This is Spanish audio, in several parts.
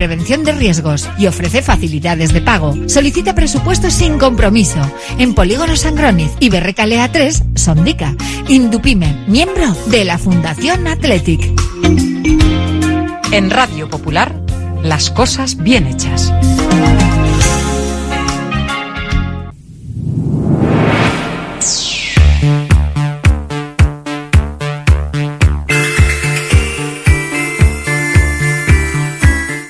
Prevención de riesgos y ofrece facilidades de pago. Solicita presupuestos sin compromiso. En Polígono Sangroniz y Berrecalea 3, Sondica. Indupime, miembro de la Fundación Athletic. En Radio Popular, las cosas bien hechas.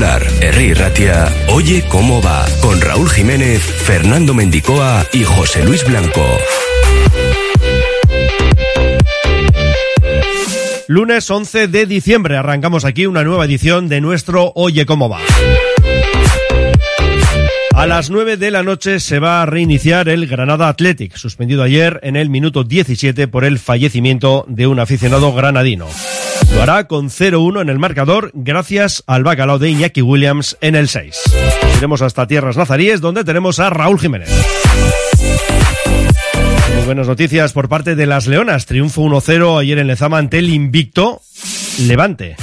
Popular, Herri Ratia, Oye cómo va, con Raúl Jiménez, Fernando Mendicoa y José Luis Blanco. Lunes 11 de diciembre arrancamos aquí una nueva edición de nuestro Oye cómo va. A las 9 de la noche se va a reiniciar el Granada Athletic, suspendido ayer en el minuto 17 por el fallecimiento de un aficionado granadino. Lo hará con 0-1 en el marcador gracias al bacalao de Iñaki Williams en el 6. Iremos hasta Tierras Nazaríes donde tenemos a Raúl Jiménez. Muy buenas noticias por parte de las Leonas. Triunfo 1-0 ayer en Lezama ante el invicto Levante.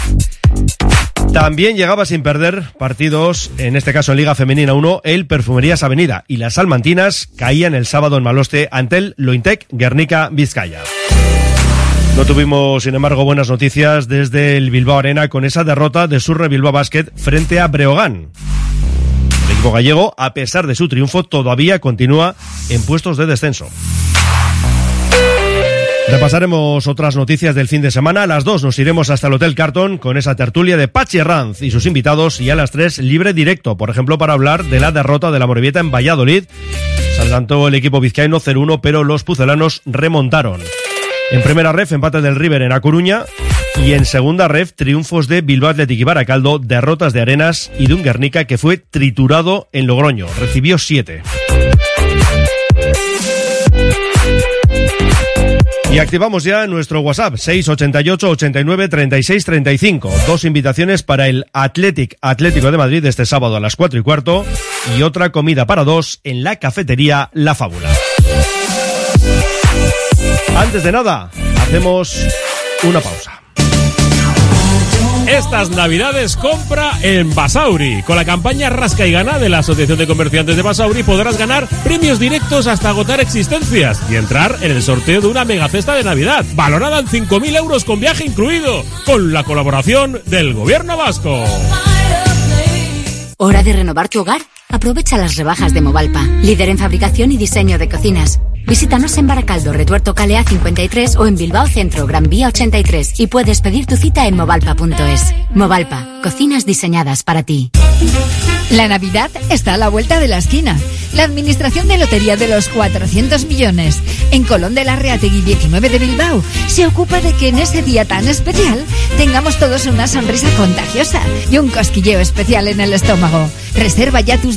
También llegaba sin perder partidos, en este caso en Liga Femenina 1, el Perfumerías Avenida y las Salmantinas caían el sábado en Maloste ante el Lointec Guernica Vizcaya. No tuvimos, sin embargo, buenas noticias desde el Bilbao Arena con esa derrota de Surre Bilbao Basket frente a Breogán. El equipo gallego, a pesar de su triunfo, todavía continúa en puestos de descenso. Repasaremos otras noticias del fin de semana. A las 2 nos iremos hasta el Hotel Carton con esa tertulia de Pachi Ranz y sus invitados y a las 3 libre directo, por ejemplo, para hablar de la derrota de la Morevieta en Valladolid. Saltantó el equipo vizcaíno 0-1, pero los pucelanos remontaron. En primera ref, empate del River en A Coruña. Y en segunda ref, triunfos de Bilbao Athletic y Baracaldo, derrotas de Arenas y de un Guernica que fue triturado en Logroño. Recibió 7. Y activamos ya nuestro WhatsApp 688 89 36 35. Dos invitaciones para el Athletic Atlético de Madrid este sábado a las 4 y cuarto y otra comida para dos en la cafetería La Fábula. Antes de nada, hacemos una pausa. Estas navidades compra en Basauri. Con la campaña Rasca y Gana de la Asociación de Comerciantes de Basauri podrás ganar premios directos hasta agotar existencias y entrar en el sorteo de una mega cesta de Navidad, valorada en 5.000 euros con viaje incluido, con la colaboración del Gobierno Vasco. ¿Hora de renovar tu hogar? Aprovecha las rebajas de Movalpa, líder en fabricación y diseño de cocinas. Visítanos en Baracaldo, Retuerto Calea 53 o en Bilbao Centro, Gran Vía 83 y puedes pedir tu cita en movalpa.es. Movalpa, cocinas diseñadas para ti. La Navidad está a la vuelta de la esquina. La Administración de Lotería de los 400 millones en Colón de la Reategui 19 de Bilbao se ocupa de que en ese día tan especial tengamos todos una sonrisa contagiosa y un cosquilleo especial en el estómago. Reserva ya tus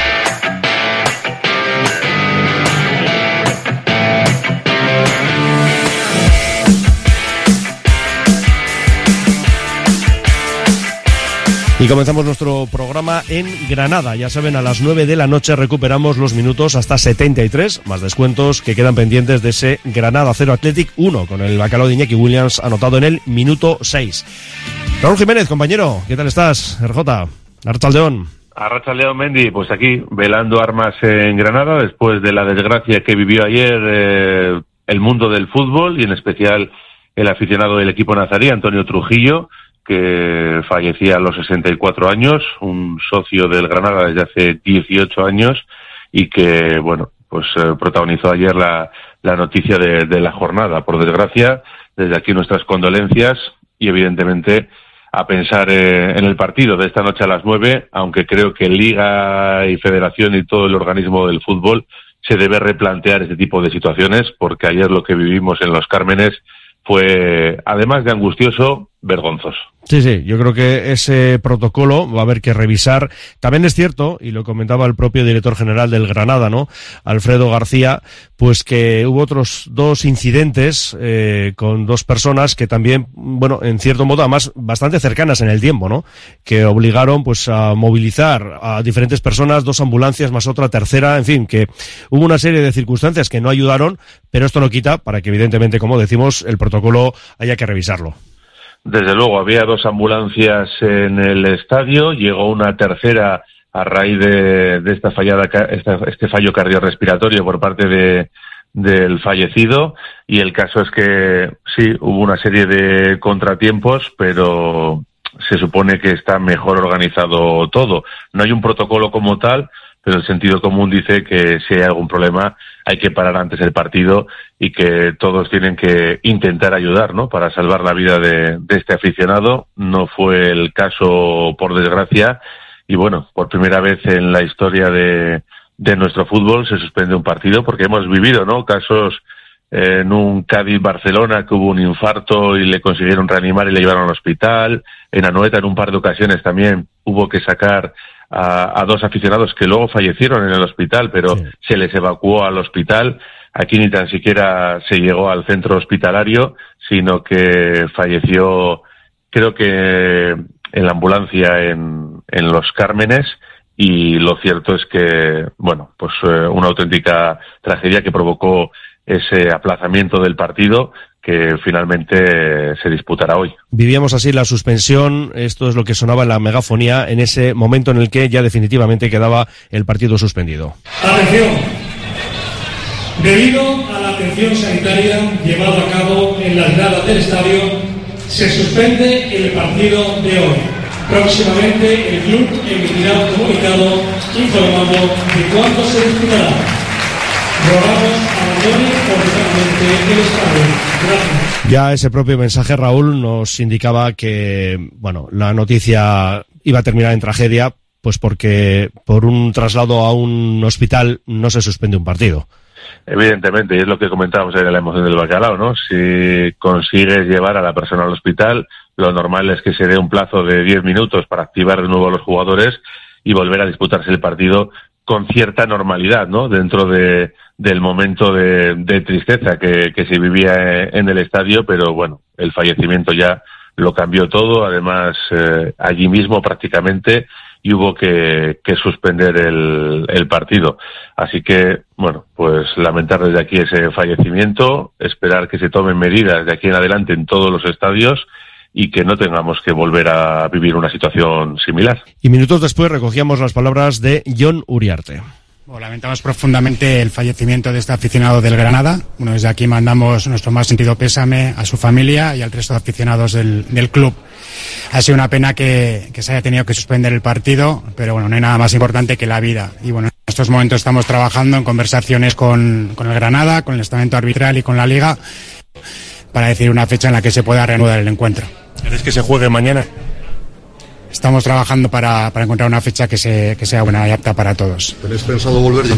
Y comenzamos nuestro programa en Granada. Ya saben, a las 9 de la noche recuperamos los minutos hasta 73, más descuentos que quedan pendientes de ese Granada 0 Athletic 1, con el bacalao de Iñaki Williams anotado en el minuto 6. Raúl Jiménez, compañero, ¿qué tal estás? RJ, Archaldeón. Arrachaldeón Mendy, pues aquí, velando armas en Granada, después de la desgracia que vivió ayer eh, el mundo del fútbol y en especial el aficionado del equipo nazarí, Antonio Trujillo, que fallecía a los 64 años, un socio del Granada desde hace 18 años y que, bueno, pues eh, protagonizó ayer la, la noticia de, la jornada. Por desgracia, desde aquí nuestras condolencias y evidentemente a pensar eh, en el partido de esta noche a las nueve, aunque creo que Liga y Federación y todo el organismo del fútbol se debe replantear este tipo de situaciones porque ayer lo que vivimos en los Cármenes fue, además de angustioso, vergonzoso. Sí, sí, yo creo que ese protocolo va a haber que revisar. También es cierto, y lo comentaba el propio director general del Granada, ¿no? Alfredo García, pues que hubo otros dos incidentes eh, con dos personas que también, bueno, en cierto modo, además bastante cercanas en el tiempo, ¿no? Que obligaron, pues, a movilizar a diferentes personas, dos ambulancias más otra tercera, en fin, que hubo una serie de circunstancias que no ayudaron, pero esto no quita para que, evidentemente, como decimos, el protocolo haya que revisarlo. Desde luego, había dos ambulancias en el estadio, llegó una tercera a raíz de, esta fallada, esta, este fallo cardiorrespiratorio por parte de, del fallecido y el caso es que sí, hubo una serie de contratiempos, pero se supone que está mejor organizado todo. No hay un protocolo como tal, pero el sentido común dice que si hay algún problema hay que parar antes el partido y que todos tienen que intentar ayudar, ¿no? Para salvar la vida de, este aficionado. No fue el caso, por desgracia, y bueno, por primera vez en la historia de, de nuestro fútbol se suspende un partido porque hemos vivido, ¿no? Casos en un Cádiz-Barcelona que hubo un infarto y le consiguieron reanimar y le llevaron al hospital. En Anoeta en un par de ocasiones también hubo que sacar a, a, dos aficionados que luego fallecieron en el hospital, pero sí. se les evacuó al hospital. Aquí ni tan siquiera se llegó al centro hospitalario, sino que falleció, creo que en la ambulancia en, en Los Cármenes. Y lo cierto es que, bueno, pues eh, una auténtica tragedia que provocó ese aplazamiento del partido que finalmente se disputará hoy. Vivíamos así la suspensión, esto es lo que sonaba en la megafonía en ese momento en el que ya definitivamente quedaba el partido suspendido. Atención. Debido a la atención sanitaria llevada a cabo en las gradas del estadio, se suspende el partido de hoy. Próximamente el club emitirá un comunicado informando de cuándo se disputará. Ya ese propio mensaje, Raúl, nos indicaba que, bueno, la noticia iba a terminar en tragedia, pues porque por un traslado a un hospital no se suspende un partido. Evidentemente, y es lo que comentábamos en la emoción del bacalao, ¿no? Si consigues llevar a la persona al hospital, lo normal es que se dé un plazo de 10 minutos para activar de nuevo a los jugadores y volver a disputarse el partido con cierta normalidad, ¿no? Dentro de, del momento de, de tristeza que, se vivía en el estadio, pero bueno, el fallecimiento ya lo cambió todo, además eh, allí mismo prácticamente y hubo que, que suspender el, el, partido. Así que, bueno, pues lamentar desde aquí ese fallecimiento, esperar que se tomen medidas de aquí en adelante en todos los estadios y que no tengamos que volver a vivir una situación similar. Y minutos después recogíamos las palabras de John Uriarte. Bueno, lamentamos profundamente el fallecimiento de este aficionado del Granada. Bueno, desde aquí mandamos nuestro más sentido pésame a su familia y al resto de aficionados del, del club. Ha sido una pena que, que, se haya tenido que suspender el partido, pero bueno, no hay nada más importante que la vida. Y bueno, en estos momentos estamos trabajando en conversaciones con, con el Granada, con el estamento arbitral y con la Liga para decir una fecha en la que se pueda reanudar el encuentro. ¿Queréis que se juegue mañana? Estamos trabajando para, para encontrar una fecha que, se, que sea buena y apta para todos. ¿Tenéis pensado volver ya?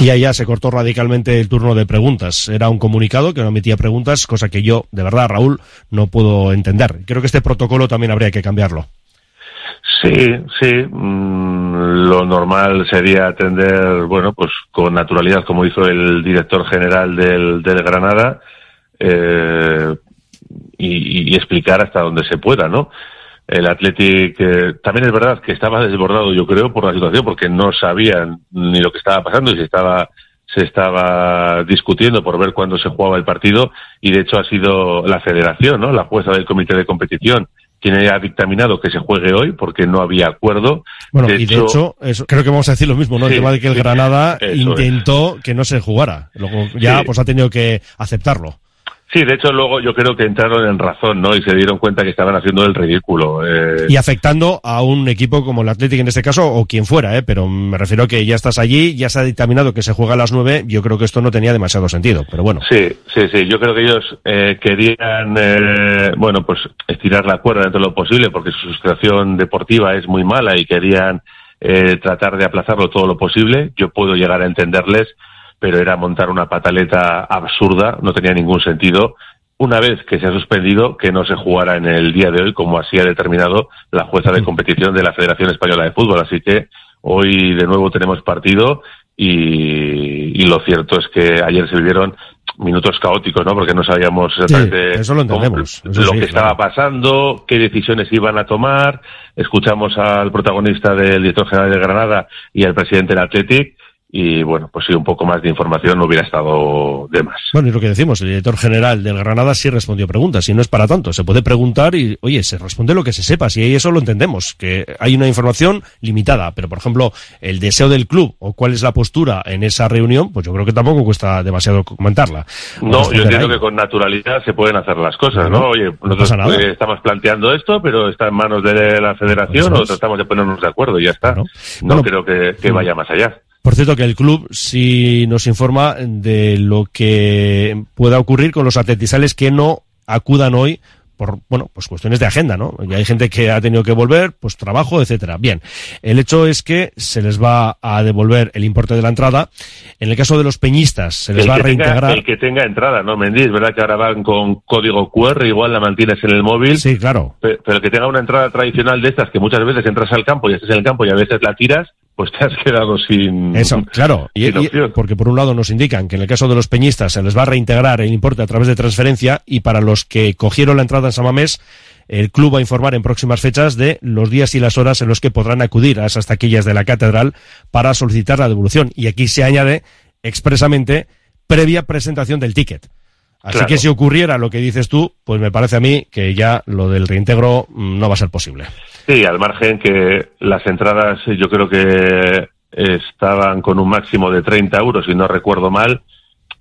Y allá se cortó radicalmente el turno de preguntas. Era un comunicado que no emitía preguntas, cosa que yo, de verdad, Raúl, no puedo entender. Creo que este protocolo también habría que cambiarlo. Sí, sí. Mm, lo normal sería atender, bueno, pues con naturalidad, como hizo el director general del, del Granada, eh, y, explicar hasta donde se pueda, ¿no? El Athletic eh, también es verdad que estaba desbordado, yo creo, por la situación, porque no sabían ni lo que estaba pasando y se estaba se estaba discutiendo por ver cuándo se jugaba el partido y de hecho ha sido la federación, ¿no? La jueza del comité de competición quien ha dictaminado que se juegue hoy porque no había acuerdo. Bueno, de y hecho, de hecho, eso, creo que vamos a decir lo mismo, ¿no? Sí, el tema de que el Granada intentó es. que no se jugara. Luego ya sí. pues ha tenido que aceptarlo. Sí, de hecho luego yo creo que entraron en razón, ¿no? Y se dieron cuenta que estaban haciendo el ridículo. Eh... Y afectando a un equipo como el Athletic en este caso, o quien fuera, ¿eh? Pero me refiero a que ya estás allí, ya se ha dictaminado que se juega a las nueve, yo creo que esto no tenía demasiado sentido, pero bueno. Sí, sí, sí, yo creo que ellos eh, querían, eh, bueno, pues estirar la cuerda dentro de lo posible, porque su situación deportiva es muy mala y querían eh, tratar de aplazarlo todo lo posible. Yo puedo llegar a entenderles pero era montar una pataleta absurda, no tenía ningún sentido. Una vez que se ha suspendido, que no se jugara en el día de hoy, como así ha determinado la jueza de competición de la Federación Española de Fútbol. Así que hoy de nuevo tenemos partido y, y lo cierto es que ayer se vivieron minutos caóticos, ¿no? Porque no sabíamos exactamente sí, eso lo, entendemos. Eso lo sí, que claro. estaba pasando, qué decisiones iban a tomar. Escuchamos al protagonista del director general de Granada y al presidente del Athletic y bueno, pues sí, un poco más de información no hubiera estado de más. Bueno, y lo que decimos, el director general del Granada sí respondió preguntas, y no es para tanto, se puede preguntar y, oye, se responde lo que se sepa, si eso lo entendemos, que hay una información limitada, pero por ejemplo, el deseo del club o cuál es la postura en esa reunión, pues yo creo que tampoco cuesta demasiado comentarla. No, yo entiendo ahí. que con naturalidad se pueden hacer las cosas, ¿no? ¿no? Oye, nosotros no eh, estamos planteando esto, pero está en manos de la federación o tratamos de ponernos de acuerdo y ya está. Claro. No bueno, creo que, que vaya más allá. Por cierto, que el club sí nos informa de lo que pueda ocurrir con los atletizales que no acudan hoy por, bueno, pues cuestiones de agenda, ¿no? Y hay gente que ha tenido que volver, pues trabajo, etcétera. Bien, el hecho es que se les va a devolver el importe de la entrada. En el caso de los peñistas, se les el va a reintegrar. Tenga, el que tenga entrada, ¿no, Mendy? Es verdad que ahora van con código QR, igual la mantienes en el móvil. Sí, claro. Pero, pero el que tenga una entrada tradicional de estas, que muchas veces entras al campo y estás en el campo y a veces la tiras, pues te has quedado sin. Eso, claro. Sin y, y, porque por un lado nos indican que en el caso de los peñistas se les va a reintegrar el importe a través de transferencia y para los que cogieron la entrada en Samamés, el club va a informar en próximas fechas de los días y las horas en los que podrán acudir a esas taquillas de la catedral para solicitar la devolución. Y aquí se añade expresamente previa presentación del ticket. Así claro. que si ocurriera lo que dices tú, pues me parece a mí que ya lo del reintegro mm, no va a ser posible. Sí, al margen que las entradas yo creo que estaban con un máximo de 30 euros, si no recuerdo mal,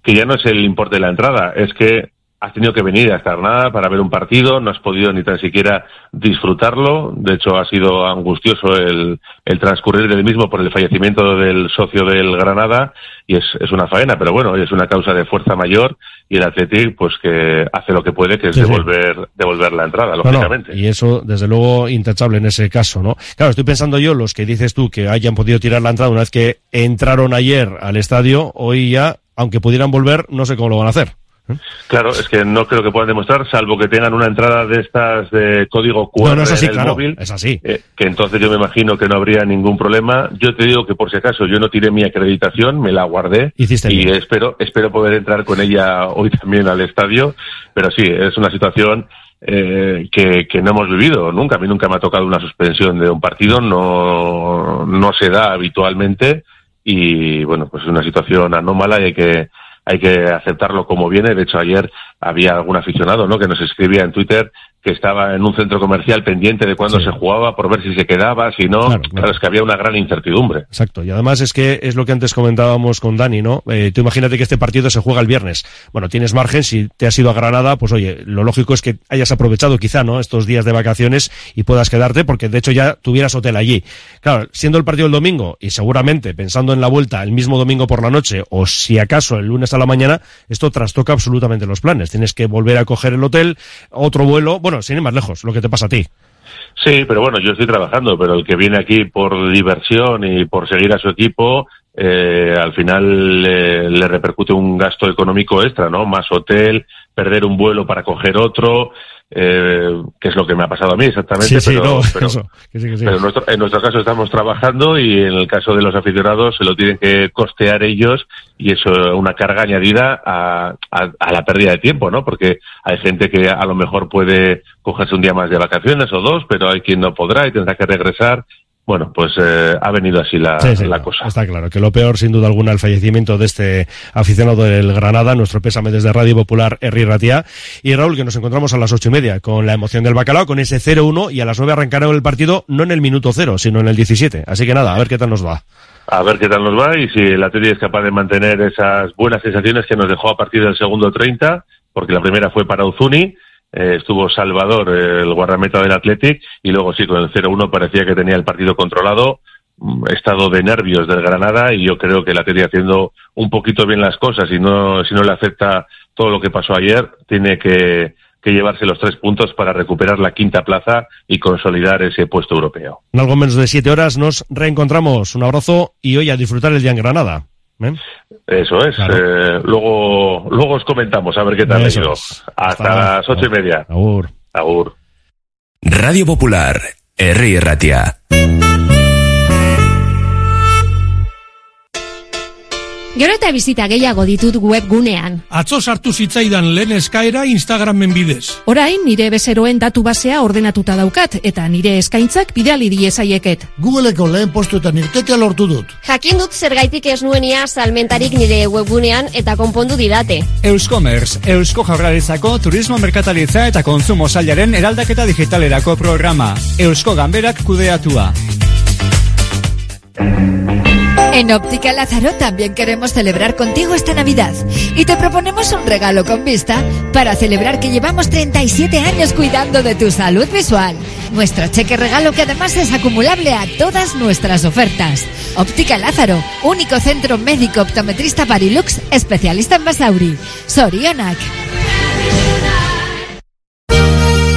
que ya no es el importe de la entrada, es que has tenido que venir a nada para ver un partido, no has podido ni tan siquiera disfrutarlo, de hecho ha sido angustioso el, el transcurrir del mismo por el fallecimiento del socio del Granada y es, es, una faena, pero bueno, es una causa de fuerza mayor y el Athletic pues que hace lo que puede, que es sí, devolver, sí. devolver la entrada, lógicamente. No, y eso desde luego intachable en ese caso, ¿no? Claro, estoy pensando yo, los que dices tú que hayan podido tirar la entrada una vez que entraron ayer al estadio, hoy ya, aunque pudieran volver, no sé cómo lo van a hacer. Claro, es que no creo que puedan demostrar, salvo que tengan una entrada de estas de código QR no, no es así, en el claro, móvil. Es así. Eh, que entonces yo me imagino que no habría ningún problema. Yo te digo que por si acaso yo no tiré mi acreditación, me la guardé. Hiciste y bien. espero, espero poder entrar con ella hoy también al estadio. Pero sí, es una situación eh, que, que, no hemos vivido nunca. A mí nunca me ha tocado una suspensión de un partido, no, no se da habitualmente. Y bueno, pues es una situación anómala y hay que hay que aceptarlo como viene. De hecho, ayer había algún aficionado, ¿no? Que nos escribía en Twitter que estaba en un centro comercial pendiente de cuándo se jugaba por ver si se quedaba, si no, claro, es que había una gran incertidumbre. Exacto, y además es que es lo que antes comentábamos con Dani, ¿no? Eh, tú imagínate que este partido se juega el viernes. Bueno, tienes margen, si te has ido a Granada, pues oye, lo lógico es que hayas aprovechado quizá, ¿no? Estos días de vacaciones y puedas quedarte, porque de hecho ya tuvieras hotel allí. Claro, siendo el partido el domingo y seguramente pensando en la vuelta el mismo domingo por la noche o si acaso el lunes a la mañana, esto trastoca absolutamente los planes. Tienes que volver a coger el hotel, otro vuelo, bueno, sin ir más lejos, lo que te pasa a ti. Sí, pero bueno, yo estoy trabajando, pero el que viene aquí por diversión y por seguir a su equipo, eh, al final le repercute un gasto económico extra, ¿no? Más hotel, perder un vuelo para coger otro, eh, que es lo que me ha pasado a mí exactamente. pero, en, nuestro, en nuestro caso estamos trabajando y en el caso de los aficionados se lo tienen que costear ellos y eso es una carga añadida a, a, la pérdida de tiempo, ¿no? Porque hay gente que a lo mejor puede cogerse un día más de vacaciones o dos, pero hay quien no podrá y tendrá que regresar bueno, pues eh, ha venido así la, la, cosa. Está claro, que lo peor, sin duda alguna, el fallecimiento de este aficionado del Granada, nuestro pésame desde Radio Popular, Herri Ratia. Y Raúl, que nos encontramos a las ocho y media con la emoción del bacalao, con ese 0-1, y a las nueve arrancará el partido, no en el minuto cero, sino en el 17. Así que nada, a ver qué tal nos va. A ver qué tal nos va y si el Atleti es capaz de mantener esas buenas sensaciones que nos dejó a partir del segundo 30, porque la primera fue para Uzuni, eh, estuvo Salvador, el guardameta del Athletic, y luego sí, con el 0-1 parecía que tenía el partido controlado, mm, estado de nervios del Granada, y yo creo que la tenía haciendo un poquito bien las cosas, y no, si no le acepta todo lo que pasó ayer, tiene que, que llevarse los tres puntos para recuperar la quinta plaza y consolidar ese puesto europeo. En algo menos de siete horas nos reencontramos. Un abrazo y hoy a disfrutar el día en Granada. ¿Eh? Eso es. Eh, luego, luego os comentamos a ver qué tal ha ido. Hasta, las ocho y media. Agur. Agur. Radio Popular, R. Ratia. Gero eta bizita gehiago ditut webgunean. Atzo sartu zitzaidan lehen eskaera Instagramen bidez. Orain nire bezeroen datu basea ordenatuta daukat eta nire eskaintzak bidali diezaieket. Googleeko lehen postuetan irtetea lortu dut. Jakin dut zergaitik ez nuenia salmentarik nire webgunean eta konpondu didate. Euskomerz, Eusko Jaurlaritzako Turismo Merkatalitza eta Konsumo Sailaren eraldaketa digitalerako programa. Eusko Ganberak kudeatua. En Óptica Lázaro también queremos celebrar contigo esta Navidad y te proponemos un regalo con vista para celebrar que llevamos 37 años cuidando de tu salud visual. Nuestro cheque regalo que además es acumulable a todas nuestras ofertas. Óptica Lázaro, único centro médico optometrista Parilux, especialista en Basauri. Sorionac.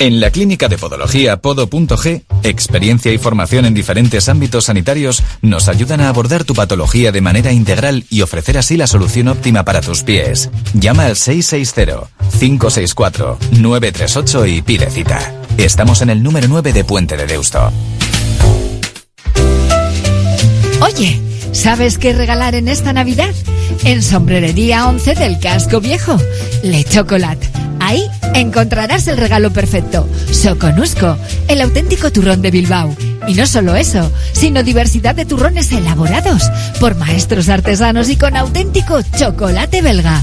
En la Clínica de Podología Podo.g, experiencia y formación en diferentes ámbitos sanitarios nos ayudan a abordar tu patología de manera integral y ofrecer así la solución óptima para tus pies. Llama al 660-564-938 y pide cita. Estamos en el número 9 de Puente de Deusto. Oye, ¿sabes qué regalar en esta Navidad? En Sombrerería 11 del Casco Viejo. Le Chocolate. Ahí encontrarás el regalo perfecto. Soconusco, el auténtico turrón de Bilbao. Y no solo eso, sino diversidad de turrones elaborados por maestros artesanos y con auténtico chocolate belga.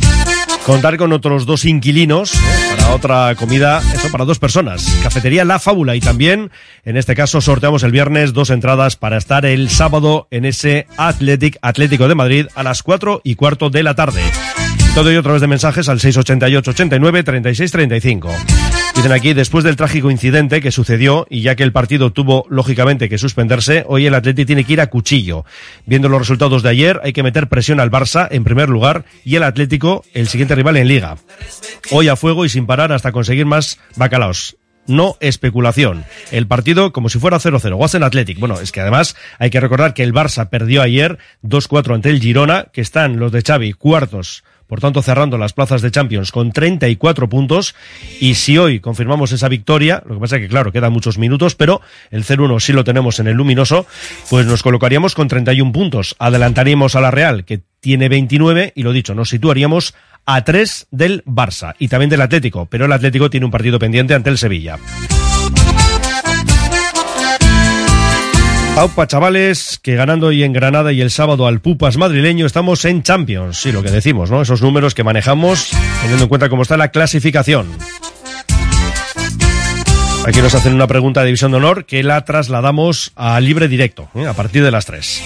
contar con otros dos inquilinos ¿eh? para otra comida, eso para dos personas. Cafetería La Fábula y también, en este caso, sorteamos el viernes dos entradas para estar el sábado en ese Athletic Atlético de Madrid a las cuatro y cuarto de la tarde. Todo ello a través de mensajes al 688 89 36 35. Dicen aquí, después del trágico incidente que sucedió y ya que el partido tuvo lógicamente que suspenderse, hoy el Atleti tiene que ir a cuchillo. Viendo los resultados de ayer, hay que meter presión al Barça en primer lugar y el Atlético el siguiente rival en liga. Hoy a fuego y sin parar hasta conseguir más bacalaos no especulación. El partido como si fuera 0-0. Watson Athletic. Bueno, es que además hay que recordar que el Barça perdió ayer 2-4 ante el Girona, que están los de Xavi cuartos por tanto cerrando las plazas de Champions con 34 puntos. Y si hoy confirmamos esa victoria, lo que pasa es que claro, quedan muchos minutos, pero el 0-1 sí lo tenemos en el luminoso, pues nos colocaríamos con 31 puntos. Adelantaríamos a la Real, que tiene 29, y lo dicho, nos situaríamos a 3 del Barça y también del Atlético, pero el Atlético tiene un partido pendiente ante el Sevilla. Aupa, chavales, que ganando hoy en Granada y el sábado al Pupas madrileño estamos en Champions. Sí, lo que decimos, ¿no? Esos números que manejamos teniendo en cuenta cómo está la clasificación. Aquí nos hacen una pregunta de división de honor que la trasladamos a libre directo, ¿eh? a partir de las 3.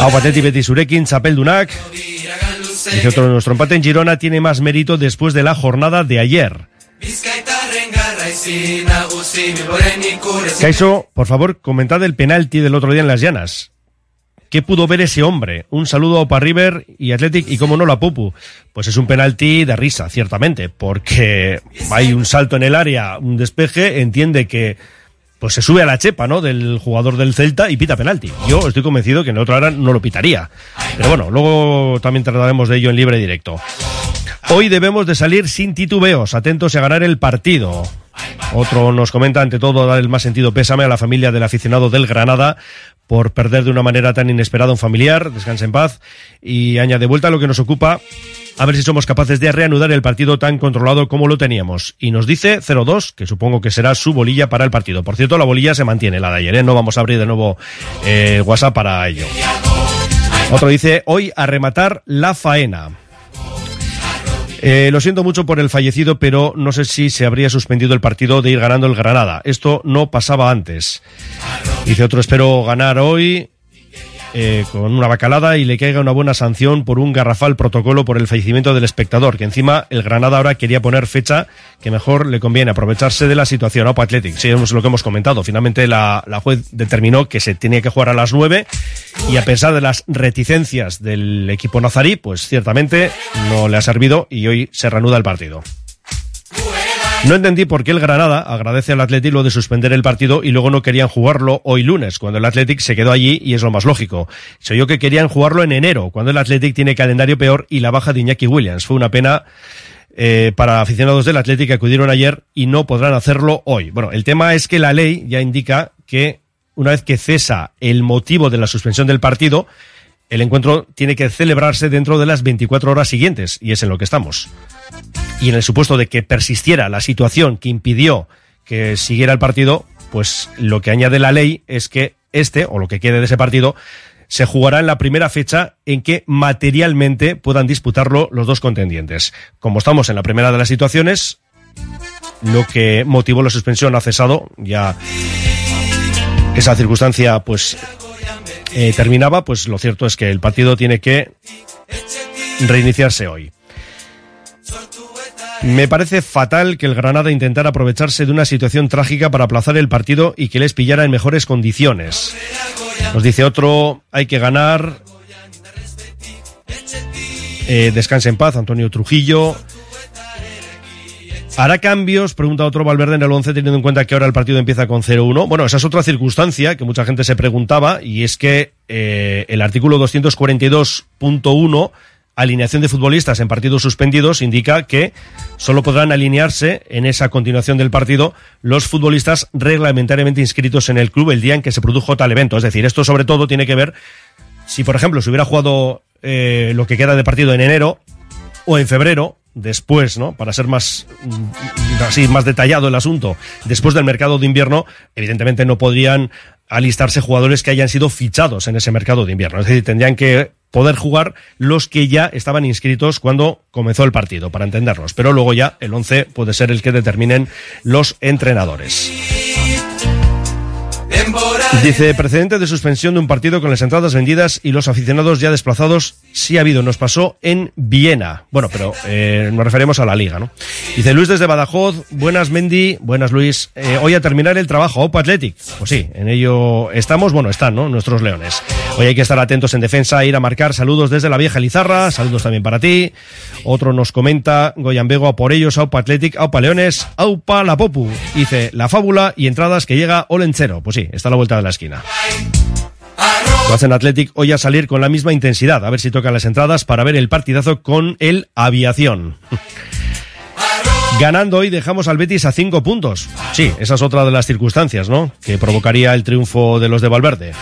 Aupateti Betis Urekin, Chapel Dunac. Dice otro, nuestro empate en Girona tiene más mérito después de la jornada de ayer. Kaiso, por favor, comentad el penalti del otro día en las llanas. ¿Qué pudo ver ese hombre? Un saludo a River y Athletic y cómo no la Pupu. Pues es un penalti de risa, ciertamente, porque hay un salto en el área, un despeje, entiende que pues se sube a la chepa, ¿no? Del jugador del Celta y pita penalti. Yo estoy convencido que en otra hora no lo pitaría. Pero bueno, luego también trataremos de ello en libre directo. Hoy debemos de salir sin titubeos, atentos a ganar el partido. Otro nos comenta, ante todo, dar el más sentido pésame a la familia del aficionado del Granada por perder de una manera tan inesperada un familiar, descanse en paz, y añade vuelta a lo que nos ocupa, a ver si somos capaces de reanudar el partido tan controlado como lo teníamos. Y nos dice 0-2, que supongo que será su bolilla para el partido. Por cierto, la bolilla se mantiene, la de ayer, ¿eh? no vamos a abrir de nuevo eh, WhatsApp para ello. Otro dice, hoy a rematar la faena. Eh, lo siento mucho por el fallecido, pero no sé si se habría suspendido el partido de ir ganando el Granada. Esto no pasaba antes. Dice otro, espero ganar hoy. Eh, con una bacalada y le caiga una buena sanción por un garrafal protocolo por el fallecimiento del espectador, que encima el Granada ahora quería poner fecha que mejor le conviene aprovecharse de la situación. Opa Athletic, sí, es lo que hemos comentado. Finalmente la, la juez determinó que se tenía que jugar a las nueve y a pesar de las reticencias del equipo nazarí, pues ciertamente no le ha servido y hoy se reanuda el partido. No entendí por qué el Granada agradece al Athletic lo de suspender el partido y luego no querían jugarlo hoy lunes, cuando el Athletic se quedó allí y es lo más lógico. Se oyó que querían jugarlo en enero, cuando el Athletic tiene calendario peor y la baja de Iñaki Williams. Fue una pena eh, para aficionados del Athletic que acudieron ayer y no podrán hacerlo hoy. Bueno, el tema es que la ley ya indica que una vez que cesa el motivo de la suspensión del partido, el encuentro tiene que celebrarse dentro de las 24 horas siguientes, y es en lo que estamos. Y en el supuesto de que persistiera la situación que impidió que siguiera el partido, pues lo que añade la ley es que este, o lo que quede de ese partido, se jugará en la primera fecha en que materialmente puedan disputarlo los dos contendientes. Como estamos en la primera de las situaciones, lo que motivó la suspensión ha cesado, ya esa circunstancia pues eh, terminaba, pues lo cierto es que el partido tiene que reiniciarse hoy. Me parece fatal que el Granada intentara aprovecharse de una situación trágica para aplazar el partido y que les pillara en mejores condiciones. Nos dice otro, hay que ganar. Eh, descanse en paz, Antonio Trujillo. ¿Hará cambios? Pregunta otro Valverde en el 11 teniendo en cuenta que ahora el partido empieza con 0-1. Bueno, esa es otra circunstancia que mucha gente se preguntaba y es que eh, el artículo 242.1 alineación de futbolistas en partidos suspendidos indica que solo podrán alinearse en esa continuación del partido los futbolistas reglamentariamente inscritos en el club el día en que se produjo tal evento. Es decir, esto sobre todo tiene que ver si, por ejemplo, se hubiera jugado eh, lo que queda de partido en enero o en febrero, después, ¿no? Para ser más mm, así más detallado el asunto, después del mercado de invierno, evidentemente no podrían alistarse jugadores que hayan sido fichados en ese mercado de invierno. Es decir, tendrían que poder jugar los que ya estaban inscritos cuando comenzó el partido, para entendernos. Pero luego ya el 11 puede ser el que determinen los entrenadores. Dice, precedente de suspensión de un partido con las entradas vendidas y los aficionados ya desplazados, sí ha habido, nos pasó en Viena. Bueno, pero eh, nos referimos a la liga, ¿no? Dice Luis desde Badajoz, buenas Mendy, buenas Luis, eh, hoy a terminar el trabajo, Opa Athletic. Pues sí, en ello estamos, bueno, están, ¿no? Nuestros leones. Hoy hay que estar atentos en defensa, ir a marcar saludos desde la vieja Lizarra, saludos también para ti. Otro nos comenta, Goyambego, a por ellos, Aupa Athletic, Aupa Leones, Aupa La Popu. Dice, la fábula y entradas que llega Olencero. Pues sí, está la vuelta de la esquina. Lo hacen Athletic hoy a salir con la misma intensidad, a ver si tocan las entradas para ver el partidazo con el Aviación. Ganando hoy dejamos al Betis a cinco puntos. Sí, esa es otra de las circunstancias, ¿no? Que provocaría el triunfo de los de Valverde.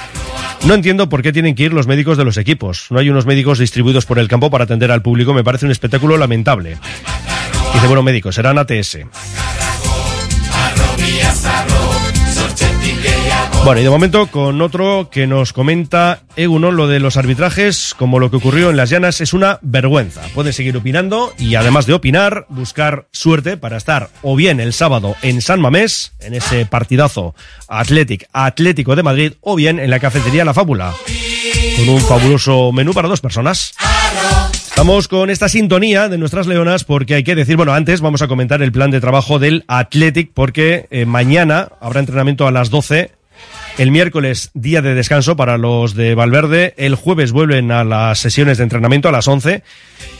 No entiendo por qué tienen que ir los médicos de los equipos. No hay unos médicos distribuidos por el campo para atender al público. Me parece un espectáculo lamentable. Dice, bueno, médicos, serán ATS. Bueno, y de momento con otro que nos comenta Egunon, lo de los arbitrajes, como lo que ocurrió en las llanas, es una vergüenza. Pueden seguir opinando y además de opinar, buscar suerte para estar o bien el sábado en San Mamés, en ese partidazo Athletic Atlético de Madrid, o bien en la cafetería La Fábula, con un fabuloso menú para dos personas. Estamos con esta sintonía de nuestras leonas porque hay que decir, bueno, antes vamos a comentar el plan de trabajo del Athletic porque eh, mañana habrá entrenamiento a las 12 el miércoles, día de descanso para los de Valverde. El jueves vuelven a las sesiones de entrenamiento a las 11.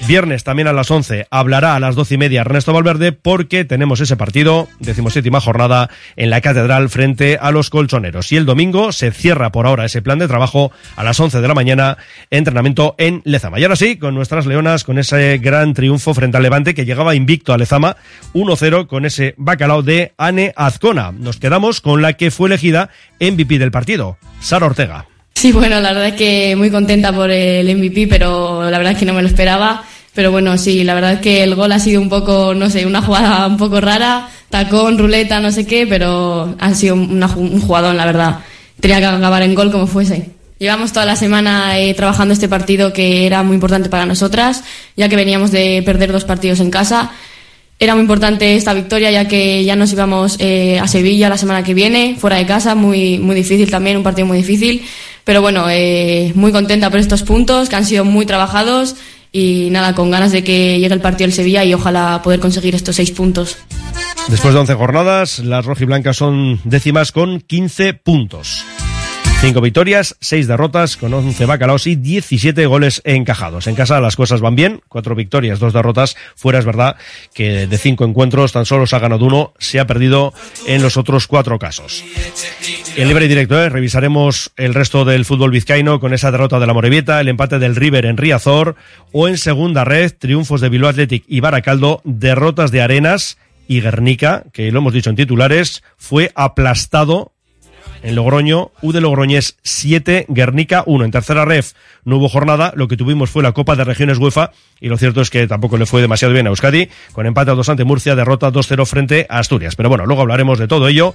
Viernes también a las 11 hablará a las 12 y media Ernesto Valverde porque tenemos ese partido, decimoséptima jornada, en la Catedral frente a los colchoneros. Y el domingo se cierra por ahora ese plan de trabajo a las 11 de la mañana, entrenamiento en Lezama. Y ahora sí, con nuestras leonas, con ese gran triunfo frente al Levante que llegaba invicto a Lezama, 1-0 con ese bacalao de Ane Azcona. Nos quedamos con la que fue elegida MVP del partido, Sara Ortega. Sí, bueno, la verdad es que muy contenta por el MVP, pero la verdad es que no me lo esperaba. Pero bueno, sí, la verdad es que el gol ha sido un poco, no sé, una jugada un poco rara, tacón, ruleta, no sé qué, pero ha sido una, un jugador, la verdad. Tenía que acabar en gol como fuese. Llevamos toda la semana eh, trabajando este partido que era muy importante para nosotras, ya que veníamos de perder dos partidos en casa. Era muy importante esta victoria ya que ya nos íbamos eh, a Sevilla la semana que viene, fuera de casa, muy, muy difícil también, un partido muy difícil. Pero bueno, eh, muy contenta por estos puntos que han sido muy trabajados y nada, con ganas de que llegue el partido del Sevilla y ojalá poder conseguir estos seis puntos. Después de 11 jornadas, las rojiblancas son décimas con 15 puntos. Cinco victorias, seis derrotas, con 11 bacalaos y 17 goles encajados. En casa las cosas van bien, cuatro victorias, dos derrotas. Fuera es verdad que de cinco encuentros tan solo se ha ganado uno, se ha perdido en los otros cuatro casos. En libre y directo, ¿eh? revisaremos el resto del fútbol vizcaíno con esa derrota de la Morevieta, el empate del River en Riazor, o en segunda red, triunfos de Bilbao Athletic y Baracaldo, derrotas de Arenas y Guernica, que lo hemos dicho en titulares, fue aplastado en Logroño, U de Logroñés 7, Guernica 1. En tercera ref no hubo jornada, lo que tuvimos fue la Copa de Regiones UEFA y lo cierto es que tampoco le fue demasiado bien a Euskadi, con empate a 2 ante Murcia, derrota 2-0 frente a Asturias. Pero bueno, luego hablaremos de todo ello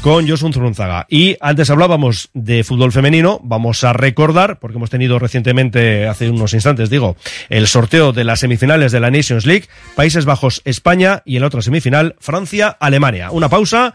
con Josun Zurunzaga. Y antes hablábamos de fútbol femenino, vamos a recordar, porque hemos tenido recientemente, hace unos instantes digo, el sorteo de las semifinales de la Nations League, Países Bajos, España y en la otra semifinal, Francia, Alemania. Una pausa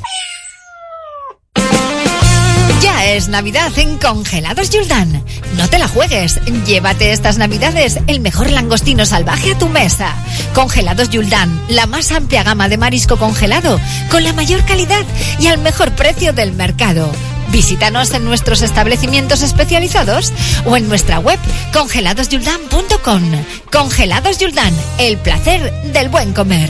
Navidad en Congelados Yuldan. No te la juegues. Llévate estas Navidades el mejor langostino salvaje a tu mesa. Congelados Yuldan, la más amplia gama de marisco congelado, con la mayor calidad y al mejor precio del mercado. Visítanos en nuestros establecimientos especializados o en nuestra web congeladosyuldan.com. Congelados Yuldan, el placer del buen comer.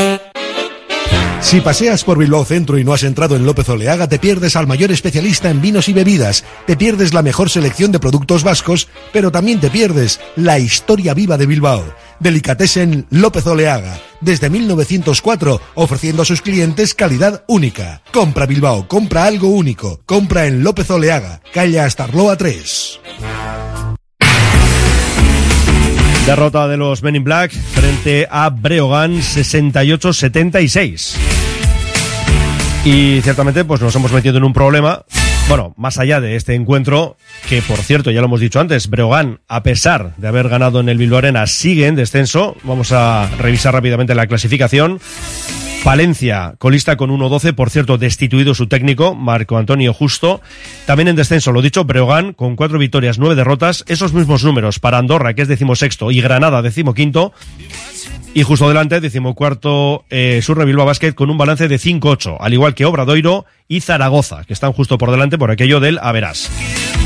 Si paseas por Bilbao Centro y no has entrado en López Oleaga, te pierdes al mayor especialista en vinos y bebidas, te pierdes la mejor selección de productos vascos, pero también te pierdes la historia viva de Bilbao. Delicatessen López Oleaga, desde 1904, ofreciendo a sus clientes calidad única. Compra Bilbao, compra algo único. Compra en López Oleaga, calle Astarloa 3. Derrota de los Men in Black frente a Breogán 68-76. Y ciertamente pues nos hemos metido en un problema, bueno, más allá de este encuentro, que por cierto, ya lo hemos dicho antes, Breogán, a pesar de haber ganado en el Bilbao Arena, sigue en descenso. Vamos a revisar rápidamente la clasificación. Palencia, colista con 1-12, por cierto, destituido su técnico, Marco Antonio Justo. También en descenso, lo dicho, Breogán, con cuatro victorias, nueve derrotas, esos mismos números para Andorra, que es decimosexto, y Granada, decimoquinto. Y justo delante, decimocuarto, eh, Surre Bilbao con un balance de 5-8, al igual que Obradoiro y Zaragoza, que están justo por delante por aquello del Averas.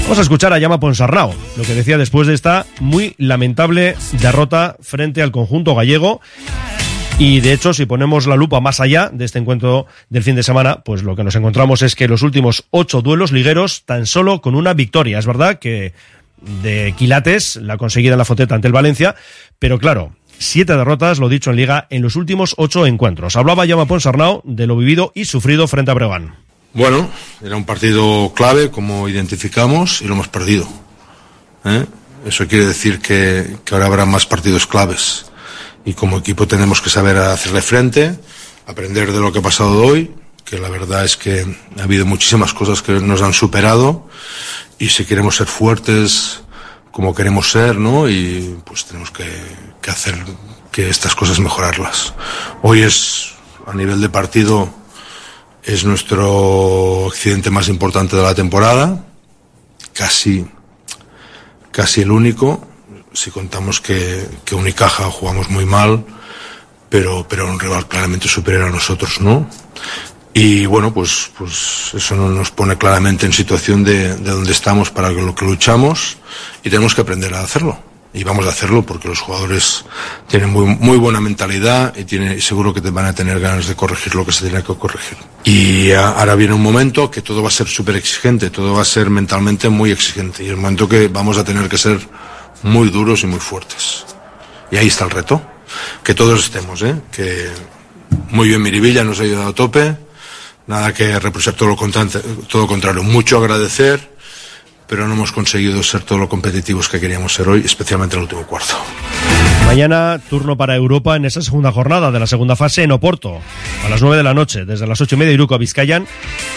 Vamos a escuchar a Llama Ponsarnau, lo que decía después de esta muy lamentable derrota frente al conjunto gallego. Y de hecho, si ponemos la lupa más allá de este encuentro del fin de semana, pues lo que nos encontramos es que los últimos ocho duelos ligueros tan solo con una victoria. Es verdad que de Quilates, la conseguida en la foteta ante el Valencia, pero claro, siete derrotas, lo dicho en liga, en los últimos ocho encuentros. Hablaba Llama Ponsarnau de lo vivido y sufrido frente a Breogán. Bueno, era un partido clave, como identificamos, y lo hemos perdido. ¿eh? Eso quiere decir que, que ahora habrá más partidos claves y como equipo tenemos que saber hacerle frente, aprender de lo que ha pasado hoy, que la verdad es que ha habido muchísimas cosas que nos han superado y si queremos ser fuertes como queremos ser, ¿no? Y pues tenemos que, que hacer que estas cosas mejorarlas. Hoy es, a nivel de partido, es nuestro accidente más importante de la temporada, casi, casi el único si contamos que, que Unicaja jugamos muy mal, pero, pero un rival claramente superior a nosotros, ¿no? Y bueno, pues, pues eso nos pone claramente en situación de, de dónde estamos para lo que luchamos y tenemos que aprender a hacerlo. Y vamos a hacerlo porque los jugadores tienen muy, muy buena mentalidad y tiene, seguro que te van a tener ganas de corregir lo que se tiene que corregir. Y ahora viene un momento que todo va a ser súper exigente, todo va a ser mentalmente muy exigente. Y el momento que vamos a tener que ser muy duros y muy fuertes. Y ahí está el reto. Que todos estemos, ¿eh? Que muy bien Miribilla nos ha ayudado a tope. Nada que reprochar todo lo, contrario, todo contrario. Mucho agradecer, pero no hemos conseguido ser todo lo competitivos que queríamos ser hoy, especialmente en el último cuarto. Mañana turno para Europa en esa segunda jornada de la segunda fase en Oporto, a las 9 de la noche, desde las ocho y media Iruko a Vizcayan,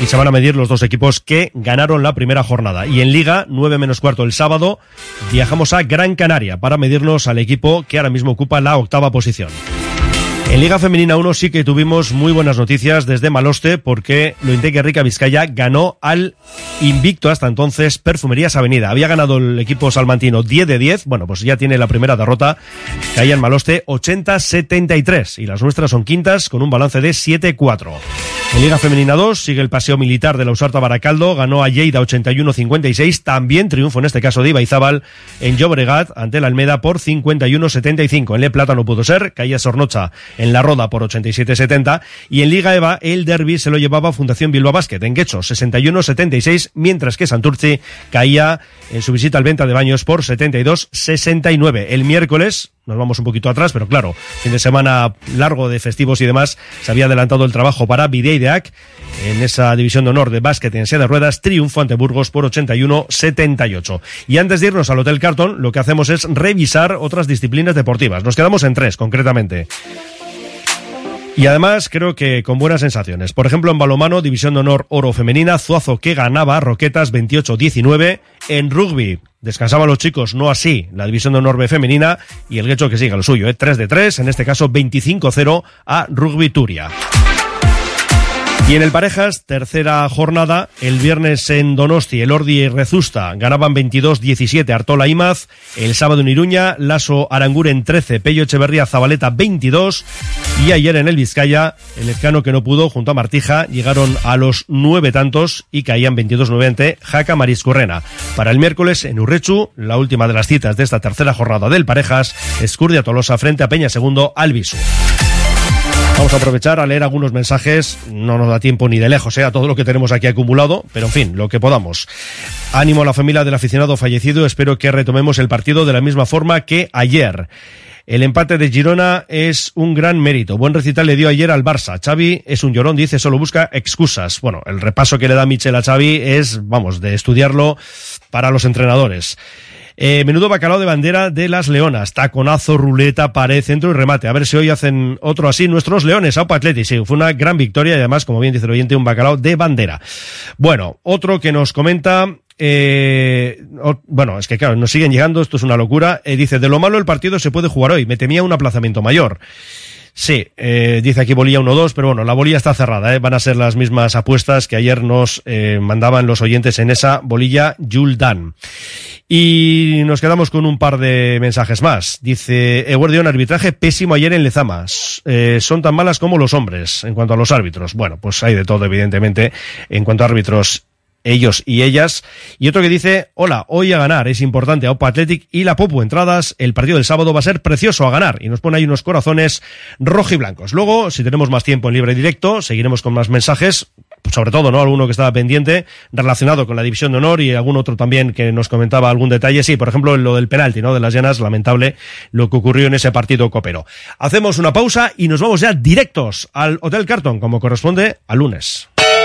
y se van a medir los dos equipos que ganaron la primera jornada. Y en Liga, 9 menos cuarto el sábado, viajamos a Gran Canaria para medirnos al equipo que ahora mismo ocupa la octava posición. En Liga Femenina 1 sí que tuvimos muy buenas noticias desde Maloste porque Lointeque Rica Vizcaya ganó al invicto hasta entonces Perfumerías Avenida. Había ganado el equipo salmantino 10 de 10, bueno pues ya tiene la primera derrota, caía en Maloste 80-73 y las nuestras son quintas con un balance de 7-4. En Liga Femenina 2 sigue el paseo militar de la Usarta Baracaldo, ganó a Lleida 81-56, también triunfo en este caso de Ibaizábal en Llobregat ante la Almeda por 51-75. En Le Plata no pudo ser, caía Sornocha en la Roda por 87-70 y en Liga EVA el derby se lo llevaba Fundación Bilbao Basket en Guecho 61-76 mientras que Santurci caía en su visita al Venta de Baños por 72-69. El miércoles nos vamos un poquito atrás, pero claro, fin de semana largo de festivos y demás, se había adelantado el trabajo para Videideac en esa división de honor de básquet en silla de ruedas, triunfo ante Burgos por 81-78. Y antes de irnos al Hotel Carton, lo que hacemos es revisar otras disciplinas deportivas. Nos quedamos en tres, concretamente. Y además creo que con buenas sensaciones. Por ejemplo, en balomano, División de Honor Oro Femenina, Zuazo que ganaba Roquetas 28-19. En rugby, descansaban los chicos, no así, la División de Honor B Femenina. Y el Guecho que siga lo suyo, ¿eh? 3 de 3, en este caso 25-0 a Rugby Turia. Y en el Parejas, tercera jornada, el viernes en Donosti, el Ordi y Rezusta ganaban 22-17 Artola Imaz, el sábado en Iruña, Laso Aranguren 13, Pello Echeverría Zabaleta 22 y ayer en el Vizcaya, el Ezcano que no pudo junto a Martija llegaron a los nueve tantos y caían 22-9 ante Jaca Mariscorrena. Para el miércoles en Urrechu, la última de las citas de esta tercera jornada del Parejas, Escurdia Tolosa frente a Peña Segundo Albisu. Vamos a aprovechar a leer algunos mensajes, no nos da tiempo ni de lejos, ¿eh? a todo lo que tenemos aquí acumulado, pero en fin, lo que podamos. Ánimo a la familia del aficionado fallecido, espero que retomemos el partido de la misma forma que ayer. El empate de Girona es un gran mérito. Buen recital le dio ayer al Barça. Xavi es un llorón, dice, solo busca excusas. Bueno, el repaso que le da Michel a Xavi es, vamos, de estudiarlo para los entrenadores. Eh, menudo bacalao de bandera de las Leonas. Taconazo, ruleta, pared, centro y remate. A ver si hoy hacen otro así nuestros Leones. Aupa Atleti, sí, fue una gran victoria y además, como bien dice el oyente, un bacalao de bandera. Bueno, otro que nos comenta eh, bueno, es que claro, nos siguen llegando, esto es una locura. Eh, dice, de lo malo el partido se puede jugar hoy. Me temía un aplazamiento mayor. Sí, eh, dice aquí bolilla 1-2, pero bueno, la bolilla está cerrada, ¿eh? van a ser las mismas apuestas que ayer nos eh, mandaban los oyentes en esa bolilla Juldan. Y nos quedamos con un par de mensajes más. Dice, Eguardión, arbitraje pésimo ayer en Lezama. Eh, son tan malas como los hombres en cuanto a los árbitros. Bueno, pues hay de todo, evidentemente, en cuanto a árbitros ellos y ellas. Y otro que dice, hola, hoy a ganar, es importante, Aupa Athletic y la Popu Entradas, el partido del sábado va a ser precioso a ganar. Y nos pone ahí unos corazones rojiblancos. Luego, si tenemos más tiempo en libre directo, seguiremos con más mensajes, sobre todo, ¿no? Alguno que estaba pendiente relacionado con la división de honor y algún otro también que nos comentaba algún detalle. Sí, por ejemplo, lo del penalti, ¿no? De las llanas, lamentable lo que ocurrió en ese partido copero. Hacemos una pausa y nos vamos ya directos al Hotel Carton, como corresponde al lunes.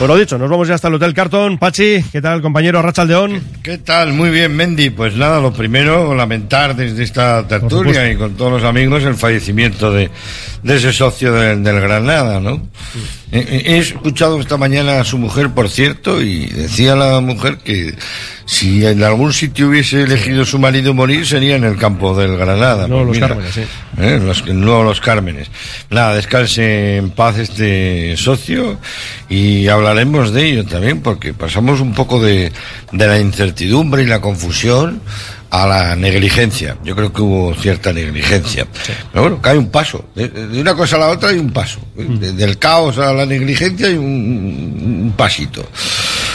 Pues lo dicho, nos vamos ya hasta el Hotel Carton. Pachi, ¿qué tal, compañero Rachaldeón? ¿Qué tal? Muy bien, Mendy. Pues nada, lo primero, lamentar desde esta tertulia y con todos los amigos el fallecimiento de, de ese socio del, del Granada, ¿no? He escuchado esta mañana a su mujer, por cierto, y decía la mujer que si en algún sitio hubiese elegido su marido morir, sería en el campo del Granada. No, Pues los mira, Cármenes. ¿eh? Los, no los Cármenes. Nada, descanse en paz este socio y hablaremos de ello también, porque pasamos un poco de, de la incertidumbre y la confusión a la negligencia. Yo creo que hubo cierta negligencia. Pero bueno, que hay un paso. De, de una cosa a la otra hay un paso. De- del caos a la negligencia hay un, un pasito.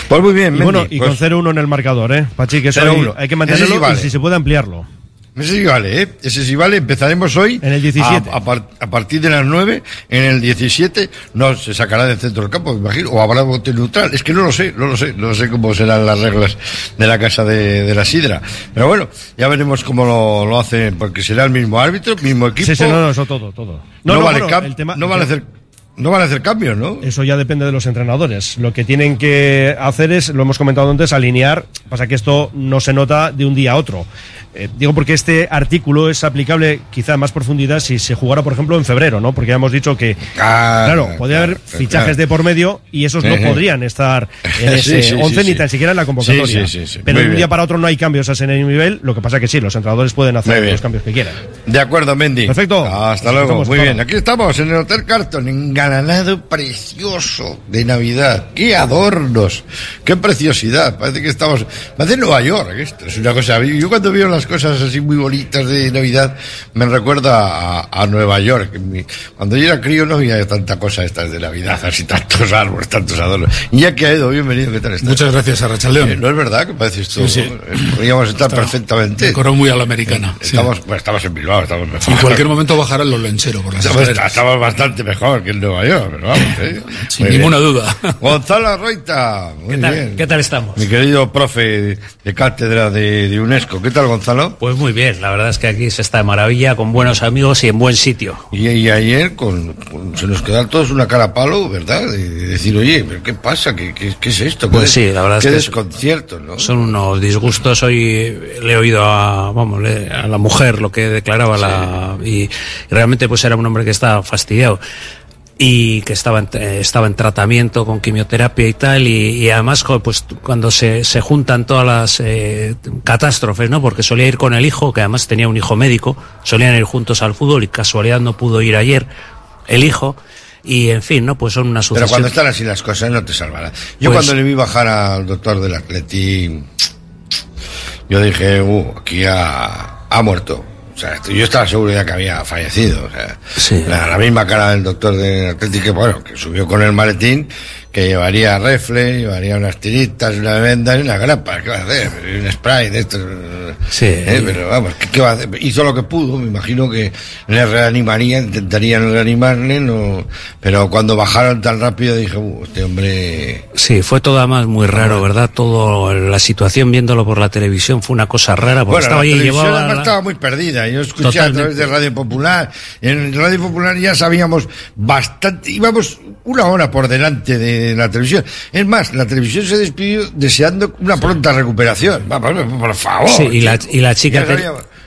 Pues muy bien, Y bueno, y pues- con 0-1 en el marcador, ¿eh? Pachi, que eso 0-1. hay, hay que mantenerlo sí vale. y si se puede ampliarlo. Ese sí vale, ¿eh? Ese sí vale. Empezaremos hoy. En el 17. A, a par- a partir de las 9, en el 17, no se sacará del centro del campo, me imagino, o habrá bote neutral. Es que no lo sé, no lo sé, no sé cómo serán las reglas de la casa de, de la Sidra. Pero bueno, ya veremos cómo lo, lo hacen, porque será el mismo árbitro, mismo equipo. Sí, sí, no, no, eso todo, todo. No, vale, bueno, el tema- no vale hacer, no vale hacer cambios, ¿no? Eso ya depende de los entrenadores. Lo que tienen que hacer es, lo hemos comentado antes, alinear. Pasa que esto no se nota de un día a otro. Eh, digo porque este artículo es aplicable quizá en más profundidad si se jugara, por ejemplo, en febrero, ¿no? Porque ya hemos dicho que, claro, podría haber claro, fichajes claro. de por medio y esos no podrían estar en ese sí, sí, 11 ni tan siquiera en la convocatoria. Sí, sí, sí, sí. Pero de un día para otro no hay cambios a ese nivel. Lo que pasa que sí, los entrenadores pueden hacer los cambios que quieran. De acuerdo, Mendy. Perfecto. Hasta Nos luego. Muy bien. Aquí estamos en el Hotel Carton, engalanado precioso de Navidad. ¡Qué adornos! ¡Qué preciosidad! Parece que estamos. Parece Nueva York. Esto es una cosa. Yo cuando veo las cosas así muy bonitas de Navidad, me recuerda a, a Nueva York. Cuando yo era crío no había tanta cosa estas de Navidad, así tantos árboles, tantos adornos. Y ya que ha ido, bienvenido, ¿qué tal estás? Muchas gracias, Arrachaldeón. Eh, no es verdad que parece esto. Sí, sí. eh, Podríamos estar Está- perfectamente. decoró muy a la americana, sí. Estamos, bueno, estamos en Bilbao, estamos mejor. En cualquier momento bajarán los lencheros por las Estamos, estamos bastante mejor que en Nueva York, pero vamos, ¿eh? Sin Muy ninguna bien. duda. Gonzalo Roita, muy ¿Qué tal? bien. ¿Qué tal estamos? Mi querido profe de cátedra de, de UNESCO. ¿Qué tal, Gonzalo? Pues muy bien, la verdad es que aquí se está de maravilla, con buenos amigos y en buen sitio. Y, y ayer con, con- se nos quedaron todos una cara a palo, ¿verdad? De, de decir, oye, ¿pero qué pasa? ¿Qué, qué, qué es esto? Pues ¿Qué- sí, la verdad es qué que desconcierto, ¿no? Son unos disgustos. Hoy le he oído a, vamos, le- a la mujer lo que declaraba la, y, y realmente pues era un hombre que estaba fastidiado y que estaba en, eh, estaba en tratamiento con quimioterapia y tal y, y además pues cuando se, se juntan todas las eh, catástrofes no porque solía ir con el hijo que además tenía un hijo médico solían ir juntos al fútbol y casualidad no pudo ir ayer el hijo y en fin no pues son una Pero sucesión cuando están así las cosas no te salvará. Yo Pues- cuando le vi bajar al doctor del Atleti, yo dije, uh, aquí ha, ha muerto. O sea, yo estaba seguro ya que había fallecido. O sea, la, la misma cara del doctor del Atleti que, bueno, que subió con el maletín, que llevaría refle, llevaría unas tiritas, una venda y una grapa. ¿Qué va a hacer? Un spray de estos. Sí. ¿eh? Pero vamos, ¿qué, qué va a hacer? Hizo lo que pudo, me imagino que le reanimarían, intentarían reanimarle, no, pero cuando bajaron tan rápido dije, uh, este hombre... Sí, fue todo además muy raro, ¿verdad? Todo la situación viéndolo por la televisión fue una cosa rara porque Bueno, estaba la ahí televisión llevaba además la- estaba muy perdida. Yo escuché Totalmente. a través de Radio Popular. En Radio Popular ya sabíamos bastante, íbamos una hora por delante de la televisión. Es más, la televisión se despidió deseando una pronta recuperación. Por favor. Sí, y la, y la chica te-.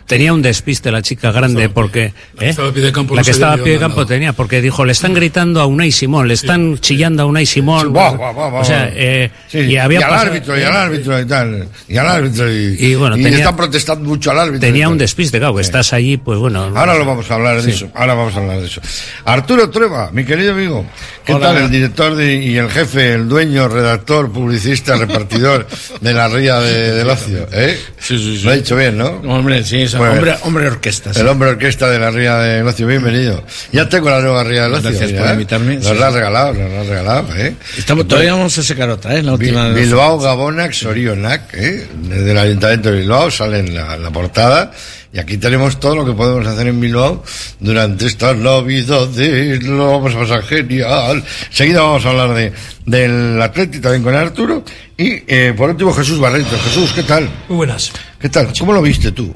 Tenía un despiste, la chica grande, porque... La que ¿eh? estaba a pie de campo no que estaba a pie de campo tenía, porque dijo, le están gritando a Unai Simón, le están chillando a Unai Simón. Buah, buah, buah, o sea, eh, Sí, y había y al pasado- árbitro, y al árbitro y tal. Y al árbitro. Y, Y bueno, y tenía- están protestando mucho al árbitro. Tenía tal. un despiste, claro, que estás allí, pues bueno... Ahora lo vamos a hablar de Sí. eso. Ahora vamos a hablar de eso. Arturo Trueba, mi querido amigo. ¿Qué Hola. tal el director de- y el jefe, el dueño, redactor, publicista, repartidor de la ría de, del ocio? ¿eh? Sí, sí, sí. Lo he dicho bien, ¿no? Hombre, sí, es Bueno, hombre, hombre orquesta. sí. El hombre orquesta de la ría del ocio, bienvenido. Ya tengo la nueva ría del ocio. Gracias ya, por ¿eh? invitarme, Nos sí. la has regalado, nos la has regalado, ¿eh? Estamos, todavía vamos a sacar otra, ¿eh? La última. Bilbao, Gabonac, Sorionac, ¿eh? desde el Ayuntamiento de Bilbao sale en la, portada y aquí tenemos todo lo que podemos hacer en Bilbao durante estas navidades, lo vamos a pasar genial. Seguida vamos a hablar de, del Atleti también con Arturo y eh, por último Jesús Barreto. Jesús, ¿qué tal? Muy buenas. ¿Qué tal? ¿Cómo lo viste tú?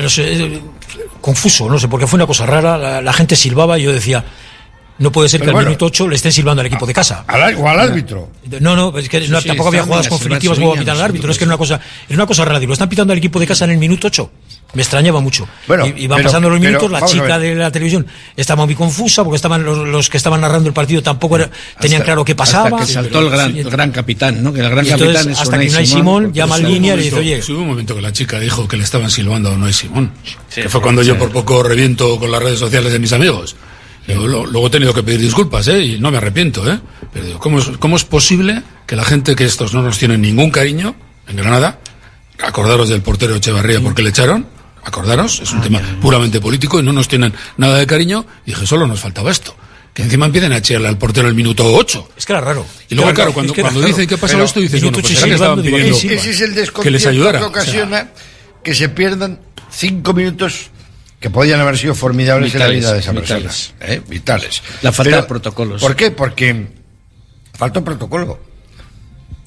No sé, eh, confuso, no sé, porque fue una cosa rara. La, la gente silbaba y yo decía, no puede ser Pero que al bueno. minuto 8 le estén silbando al equipo de casa. Al, o al árbitro. No, no, es que Sí, no, sí, tampoco había jugadas conflictivas como pitar al árbitro. Es que era una cosa, es una cosa rara. Digo, Lo están pitando al equipo de casa en el minuto 8. Me extrañaba mucho. Bueno, y, y van pero- pasando los pero minutos, la chica de la televisión estaba muy confusa porque estaban los, los que estaban narrando el partido tampoco era- tenían claro qué pasaba. Hasta que saltó el gran, el gran capitán, ¿no? Que el gran Y entonces, capitán es hasta Unai que Unai Simón, Simón llama al el línea y le dice, oye, hubo un momento que la chica dijo que le estaban silbando a Noé Simón. Sí, que fue sí, cuando sí. yo por poco reviento con las redes sociales de mis amigos. Yo lo- luego he tenido que pedir disculpas, ¿eh? Y no me arrepiento, ¿eh? Pero digo, ¿cómo es, ¿cómo es posible que la gente que estos no nos tienen ningún cariño en Granada, acordaros del portero Echevarría porque le echaron, acordaros, es un tema puramente político y no nos tienen nada de cariño, y dije, solo nos faltaba esto. Que encima empiecen a echarle al portero el minuto 8. es que era raro. Y luego, claro, cuando, es que cuando raro. dicen que ha pasado esto, dices, bueno, pues que estaban pidiendo sí, Ese es el que les ayudara. que ocasiona que se pierdan cinco minutos que podían haber sido formidables en la Vitales, vida de esa vitales. persona. ¿eh? Vitales. La falta Pero, de protocolos. ¿Por qué? Porque falta protocolo.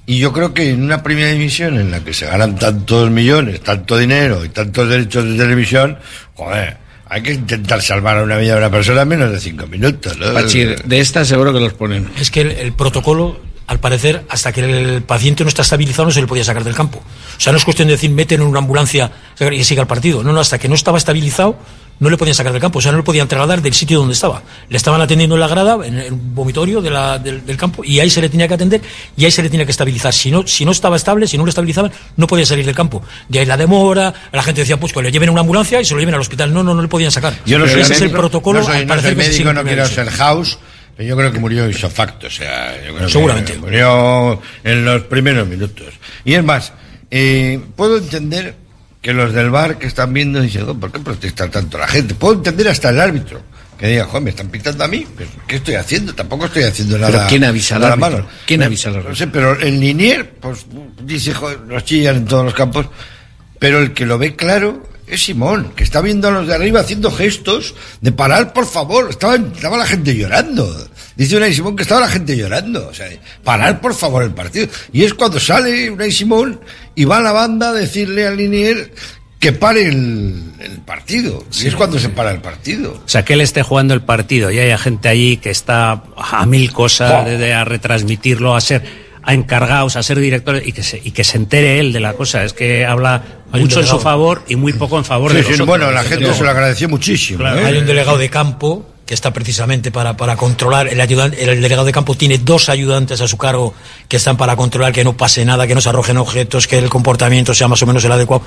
Y yo creo que en una primera división en la que se ganan tantos millones, tanto dinero y tantos derechos de televisión, joder, hay que intentar salvar a una vida de una persona en menos de cinco minutos. ¿no? Pachi, de esta seguro que los ponen. Es que el, el protocolo, al parecer, hasta que el paciente no está estabilizado, no se le podía sacar del campo. O sea, no es cuestión de decir, meten en una ambulancia y siga el partido. No, no, hasta que no estaba estabilizado, no le podían sacar del campo. O sea, no le podían trasladar del sitio donde estaba. Le estaban atendiendo en la grada, en el vomitorio de la- del, del campo, y ahí se le tenía que atender y ahí se le tenía que estabilizar. Si no, si no estaba estable, si no lo estabilizaban, no podía salir del campo. De ahí la demora, la gente decía, pues que le lleven a una ambulancia y se lo lleven al hospital. No, no, no le podían sacar. Yo no soy Ese es el protocolo, no soy, al no parecer soy se sigue médico, no quiero ser house, yo creo que murió isofacto, o sea, yo creo que Seguramente. murió en los primeros minutos. Y es más, eh, puedo entender que los del bar que están viendo dicen, "Oh, ¿por qué protesta tanto la gente? Puedo entender hasta el árbitro. Que diga, joder, me están pitando a mí. ¿Pero ¿Qué estoy haciendo? Tampoco estoy haciendo nada. Pero ¿quién avisa nada malo. ¿Quién Me- avisa al árbitro? No sé, pero el Linier, pues dice, joder, los chillan en todos los campos. Pero el que lo ve claro es Simón, que está viendo a los de arriba haciendo gestos de parar, por favor. Estaba, estaba la gente llorando. Dice Unai Simón que estaba la gente llorando. O sea, parar, por favor, el partido. Y es cuando sale Unai Simón y va a la banda a decirle al Linier que pare el, el partido. y es cuando se para el partido. O sea, que él esté jugando el partido y haya gente allí que está a mil cosas, de, de a retransmitirlo, a ser a encargados, a ser directores y que se, y que se entere él de la cosa. Es que habla mucho en su favor y muy poco en favor Sí, de sí, bueno, la gente se lo agradeció muchísimo. Claro, ¿eh? hay un delegado de campo que está precisamente para, para controlar, el, ayudante, el delegado de campo tiene dos ayudantes a su cargo que están para controlar que no pase nada, que no se arrojen objetos, que el comportamiento sea más o menos el adecuado.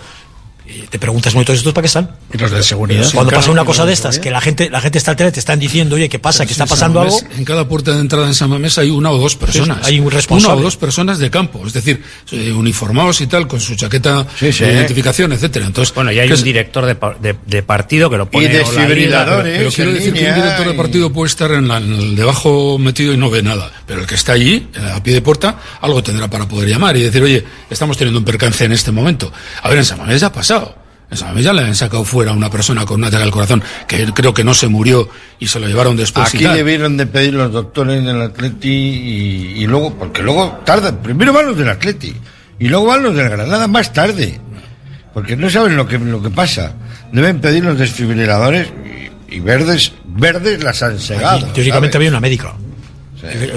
Te preguntas, ¿no? ¿y todos estos para qué están? Y los de seguridad. Cuando pasa una cosa de estas, que la gente, la gente está al tele, te están diciendo, oye, ¿qué pasa? ¿Que está pasando San algo? En cada puerta de entrada en San Mamés hay una o dos personas. hay un responsable. Una o dos personas de campo, es decir, eh, uniformados y tal, con su chaqueta Sí, sí. de identificación, etcétera. Entonces, Bueno, y hay ¿qué un es- director de, pa- de- de partido que lo pone Y desfibriladores. Pero quiero en decir que un director de partido puede estar en, la- en el debajo metido y no ve nada. Pero el que está allí, eh, a pie de puerta, algo tendrá para poder llamar y decir, oye, estamos teniendo un percance en este momento. A ver, en San Mamés ya ha pasado. Ya le han sacado fuera a una persona con un ataque al corazón que creo que no se murió y se lo llevaron después. Aquí debieron de pedir los doctores del Atleti y, y luego, porque luego tardan. Primero van los del Atleti y luego van los del Granada más tarde. Porque no saben lo que, lo que pasa. Deben pedir los desfibriladores y, y verdes, verdes las han segado. Teóricamente ¿sabes? había una médica.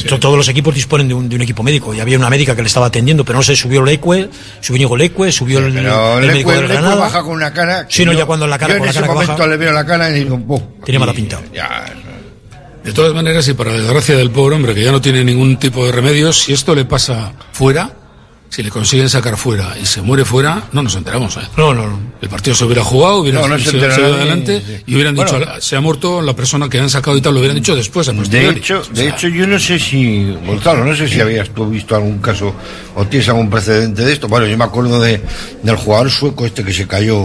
To- Todos los equipos disponen de un, de un equipo médico y había una médica que le estaba atendiendo, pero no sé, subió Leque, subió Íñigo Leque, subió el, Pero el médico Leque- del Granada. baja con una cara. Sí, no, yo- ya cuando la cara, yo en con la ese cara momento baja, le veo la cara y digo, "Buh, tiene mala pinta. Ya, De todas maneras, y para desgracia del pobre hombre que ya no tiene ningún tipo de remedios, si esto le pasa fuera, si le consiguen sacar fuera y se muere fuera, no nos enteramos. ¿eh? No, no, no. El partido se hubiera jugado, hubiera No, se adelante sí. y hubieran Bueno. dicho, se ha muerto la persona que han sacado y tal, lo hubieran dicho después. a De hecho, O de sea, hecho, yo no sé si, Gonzalo, no sé si habías tú visto algún caso o tienes algún precedente de esto. Bueno, yo me acuerdo de, del jugador sueco este que se cayó,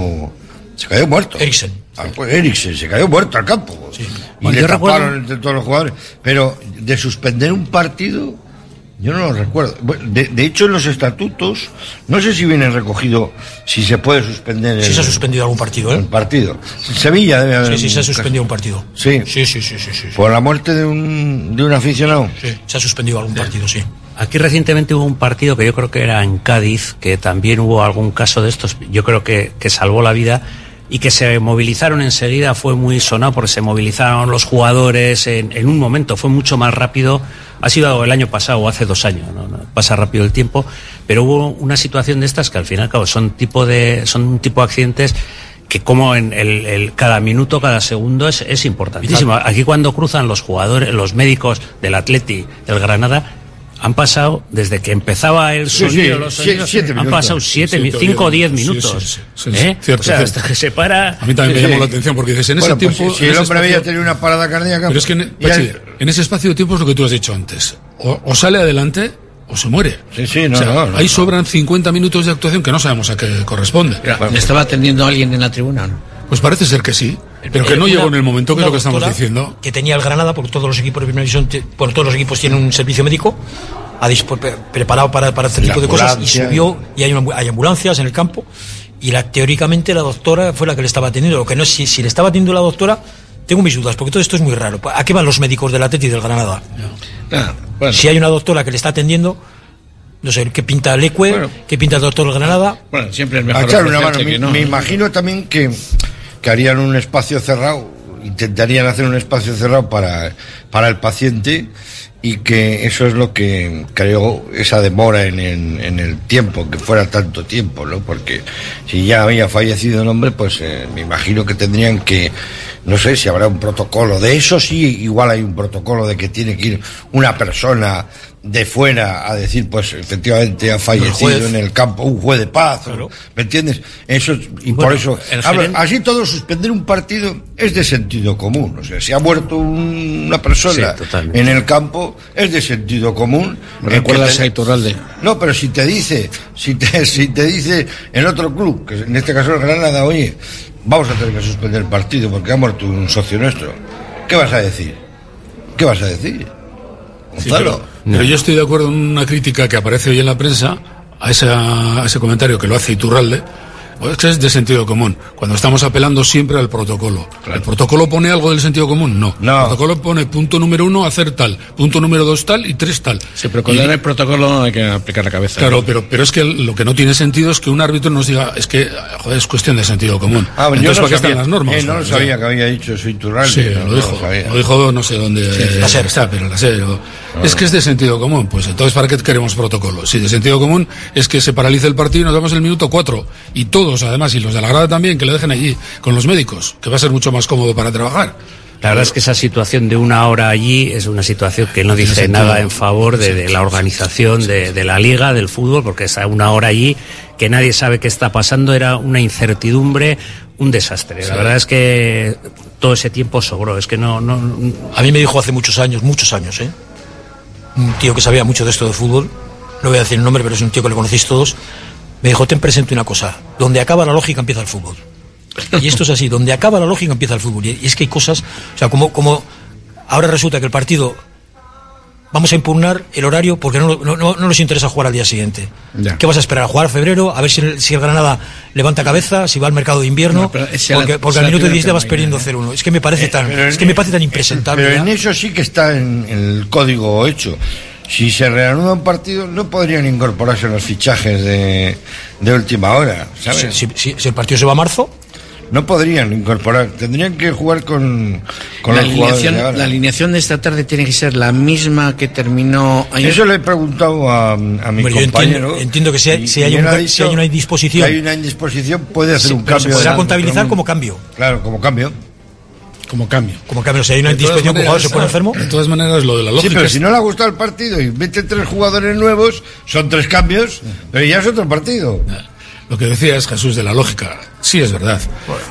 se cayó muerto. Eriksen. Ah, pues Eriksen, se cayó muerto al campo. Y Bueno, le taparon recuerdo- entre todos los jugadores. Pero de suspender un partido, yo no lo recuerdo. De, de hecho, en los estatutos, no sé si viene recogido si se puede suspender Sí el, se ha suspendido algún partido, el ¿eh? partido. Sevilla debe haber. Sí, sí, se ha un caso. suspendido un partido. Sí. Sí, sí, sí, sí, sí. Por la muerte de un, de un aficionado. Sí, se ha suspendido algún partido, sí. Aquí recientemente hubo un partido que yo creo que era en Cádiz, que también hubo algún caso de estos, yo creo que, que salvó la vida, y que se movilizaron enseguida fue muy sonado porque se movilizaron los jugadores en, en un momento, fue mucho más rápido. Ha sido el año pasado o hace dos años, ¿no? Pasa rápido el tiempo, pero hubo una situación de estas que al final, claro, son tipo de, son un tipo de accidentes que como en el, el- cada minuto, cada segundo es, es importantísimo. Aquí cuando cruzan los jugadores, los médicos del Atleti, del Granada, han pasado desde que empezaba el sonido, sí, los siete- sonidos, siete han pasado siete, mi- Siete o cinco o diez diez minutos. Sí, sí, sí, sí, ¿Eh? cierto, o sea, cierto. hasta que se para. A mí también Sí, me llamó sí. la atención porque dices, en Bueno, ese pues tiempo. si- si en el hombre había tenido una parada cardíaca. Pero es que en, y Pachi, él- en ese espacio de tiempo es lo que tú has dicho antes. O, o sale adelante o se muere. Sí, sí, no, O sea, no, no, ahí sobran 50 minutos de actuación que no sabemos a qué corresponde. ¿Le estaba atendiendo a alguien en la tribuna? ¿no? Pues parece ser que sí, pero que Eh, no llegó en el momento que es lo que estamos diciendo. Que tenía el Granada, porque todos los equipos de primera división, bueno, todos los equipos tienen un servicio médico a preparado para, para este tipo de cosas y subió y hay, una- hay ambulancias en el campo y la, teóricamente la doctora fue la que le estaba atendiendo. Lo que no es si, si le estaba atendiendo la doctora, tengo mis dudas, porque todo esto es muy raro. ¿A qué van los médicos del Atleti y del Granada? Ah, bueno. Si hay una doctora que le está atendiendo, no sé, ¿qué pinta el Ecue? ¿Qué pinta el doctor del Granada? Bueno, siempre es a mejor echar una ofrecerte mano. que Me, no. me imagino también que, que harían un espacio cerrado, intentarían hacer un espacio cerrado para, para el paciente y que eso es lo que creó esa demora en, el- en el tiempo, que fuera tanto tiempo, ¿no? Porque si ya había fallecido el hombre, pues eh, me imagino que tendrían que, no sé si habrá un protocolo. De eso sí, igual hay un protocolo de que tiene que ir una persona de fuera a decir, pues efectivamente ha fallecido en el campo, un juez de paz, o- ¿me entiendes? Eso es- y Bueno, por eso, gerente- así todo suspender un partido es de sentido común, o sea, si ha muerto un- una persona Sí, en el campo es de sentido común. Me recuerdas a Iturralde. no, pero si te dice, si te, si te dice el otro club, que en este caso el Granada, oye, vamos a tener que suspender el partido porque ha muerto un socio nuestro, ¿qué vas a decir? ¿Qué vas a decir? Sí, pero, pero yo estoy de acuerdo en una crítica que aparece hoy en la prensa a, esa- a ese comentario que lo hace Iturralde. Pues que es de sentido común. Cuando estamos apelando siempre al protocolo. ¿El protocolo pone algo del sentido común? No. El protocolo pone punto número uno, hacer tal. Punto número dos, tal. Y tres, tal. Sí, pero cuando Y- no hay protocolo hay que aplicar la cabeza. Claro, pero, pero es que lo que no tiene sentido es que un árbitro nos diga, es que, joder, es cuestión de sentido común. Ah, yo Entonces, no ¿para qué sabía, están las normas? eh, no lo sabía que había dicho eso Iturralde. Sí, no, lo no dijo. Lo dijo no sé dónde Sí, la SER. está, pero la SER, o- Es que es de sentido común. Pues entonces, ¿para qué queremos protocolo? Si de sentido común es que se paralice el partido y nos vamos el minuto cuatro. Y todos, además, y los de la grada también, que le dejen allí con los médicos, que va a ser mucho más cómodo para trabajar. La verdad es que esa situación de una hora allí es una situación que no dice nada en favor de, de la organización de, de la liga, del fútbol, porque es una hora allí que nadie sabe qué está pasando, era una incertidumbre, un desastre. La verdad es que todo ese tiempo sobró, es que no... no A mí me dijo hace muchos años, muchos años, ¿eh? Un tío que sabía mucho de esto de fútbol, no voy a decir el nombre, pero es un tío que le conocéis todos, me dijo, ten presente una cosa, donde acaba la lógica empieza el fútbol. Y esto es así, donde acaba la lógica empieza el fútbol. Y es que hay cosas, o sea, como, como ahora resulta que el partido, vamos a impugnar el horario porque no, no, no, no nos interesa jugar al día siguiente. Ya. ¿Qué vas a esperar? ¿A jugar a febrero? A ver si el, si el Granada levanta cabeza, si va al mercado de invierno. No, porque la- porque al minuto primera 10 te vas perdiendo 0-1. Es que me parece tan, pero es que me parece tan impresentable. Pero en eso sí que está en, en el código hecho. Si se reanuda un partido, no podrían incorporarse los fichajes de, de última hora, ¿sabes? Si, si- si el partido se va a marzo. No podrían incorporar, tendrían que jugar con, con la, los jugadores de alineación, ahora. la alineación de esta tarde tiene que ser la misma que terminó ayer. Eso le he preguntado a, a mi compañero. entiendo- entiendo que si hay- si hay un ha ca- dicho si hay una indisposición. que hay una indisposición, puede hacer Sí, un cambio. se podrá de- contabilizar como cambio. Claro, como cambio. Como cambio. Como cambio, si hay una indisposición, que un jugador se maneras, pone enfermo. De todas maneras, lo de la Sí, lógica. pero es- si no le ha gustado el partido y mete tres jugadores nuevos, son tres cambios, pero ya es otro partido. Lo que decía es Jesús de la lógica. Sí, es verdad.